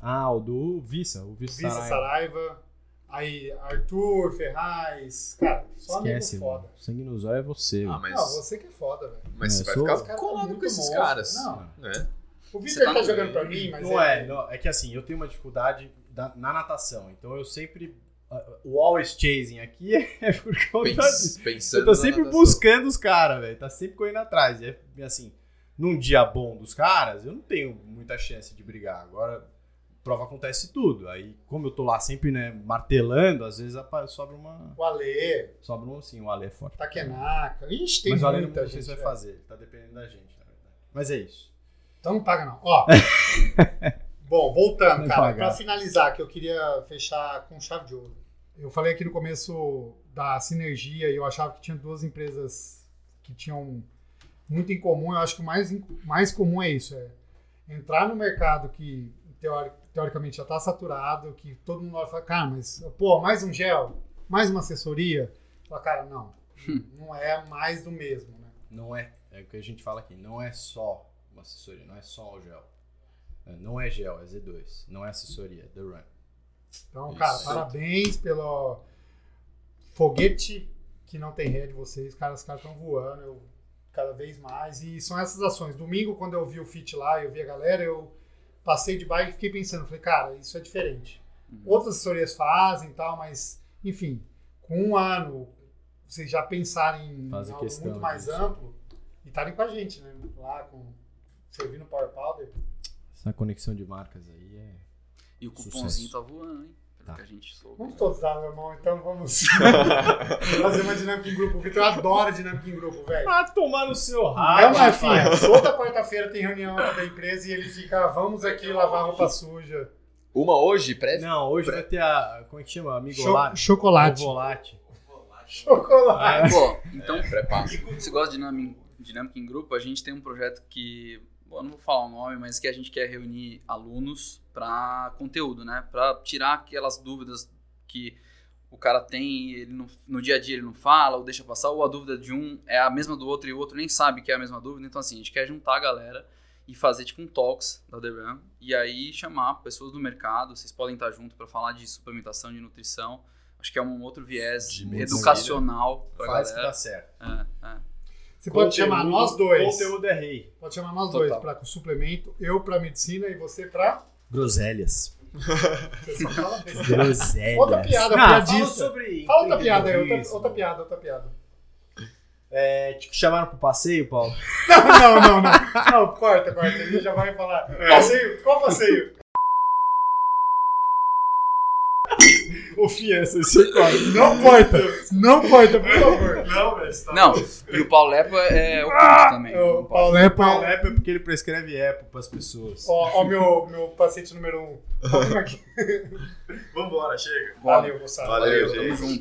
Ah, o do Vissa, o Vissa, Visa Saraiva. Saraiva. Aí, Arthur, Ferraz. Cara, só Esquece, amigo mano. foda. Sangue no zóio é você, Ah, mano. mas, Não, você que é foda, velho. mas É, você vai sou- ficar caras colado com esses monstros. caras. Não. Né? O Você Vitor tá tá jogando pra mim, mas Não ele- é, não, é que assim, eu tenho uma dificuldade da- na natação. Então eu sempre. ah, O always chasing aqui é por conta disso. Pens- pensando Eu tô sempre buscando os caras, velho. Tá sempre correndo atrás. E é assim, num dia bom dos caras, eu não tenho muita chance de brigar. Agora, prova acontece tudo. Aí, como eu tô lá sempre, né, martelando, às vezes sobra uma. O Ale, Sobra um assim, o Ale é forte. Takenaka. Ixi, tem Mas o não muita sei se vai velho. fazer. Tá dependendo da gente, na verdade. Mas é isso. Então não paga não. Ó. Bom, voltando, Não cara, pagar. para finalizar, que eu queria fechar com chave de ouro. Eu falei aqui no começo da sinergia e eu achava que tinha duas empresas que tinham muito em comum. Eu acho que o mais, mais comum é isso: é entrar no mercado que teori- teoricamente já está saturado, que todo mundo olha e fala, cara, mas pô, mais um gel, mais uma assessoria. Fala, cara, não, não é mais do mesmo, né? Não é, é o que a gente fala aqui, não é só uma assessoria, não é só o gel. É, Não é gel, é Z2. Não é assessoria, é The Run. Então, Isso. cara, parabéns pelo foguete que não tem ré de vocês. Cara, os caras estão voando eu, cada vez mais. E são essas ações. Domingo, quando eu vi o fit lá, eu vi a galera, eu passei de bike e fiquei pensando. Falei, cara, isso é diferente. Outras assessorias fazem e tal, mas, enfim, com um ano, vocês já pensarem em Fazem algo questão muito mais amplo e estarem com a gente, né? Lá, com, servindo Power Powder. Essa conexão de marcas aí é. E o cupomzinho Sucesso. tá voando, hein? Tá. que a gente soube. Vamos todos dar na mão, então vamos fazer uma dinâmica em grupo. O Vitor adora dinâmica em grupo, velho. Ah, tomar no seu É uma filha. Toda quarta-feira tem reunião aqui da empresa e ele fica, vamos aqui lavar roupa suja. Uma hoje, prévio? Não, hoje vai ter a. Como é que chama? Amigo Cho- chocolate. Volate. Chocolate. Pô, então, É, se gosta de dinâmica, dinâmica em grupo, a gente tem um projeto que, bom, eu não vou falar o nome, mas que a gente quer reunir alunos para conteúdo, né? Para tirar aquelas dúvidas que o cara tem e ele não- no dia a dia ele não fala ou deixa passar, ou a dúvida de um é a mesma do outro e o outro nem sabe que é a mesma dúvida. Então, assim, a gente quer juntar a galera e fazer tipo um talks da The Run e aí chamar pessoas do mercado, vocês podem estar junto para falar de suplementação, de nutrição. Acho que é um outro viés De educacional para Faz que galera. dá certo. É, é. Você pode chamar nós dois. Conteúdo é rei. Pode chamar nós Total. dois para suplemento, eu para medicina e você para. Groselhas. Você só fala. Groselhas. Outra piada, Ah, piadista. fala sobre Fala outra piada aí, outra, outra piada, outra piada. É, te chamaram pro passeio, Paulo? Não, não, não, não. Não, corta, corta. Ele já vai falar. Passeio? Qual passeio? Ô, Fiança, você corre. Não corta! Não corta, por favor. Não, velho. Tá Não, e o Paulo Lepa é também. É o Não pode. Paulo Lepa. Paulo é porque ele prescreve Apple pras pessoas. Ó, ó meu, meu paciente número um. É Vambora, chega. Valeu, moçada. Valeu, Tamo gente. junto.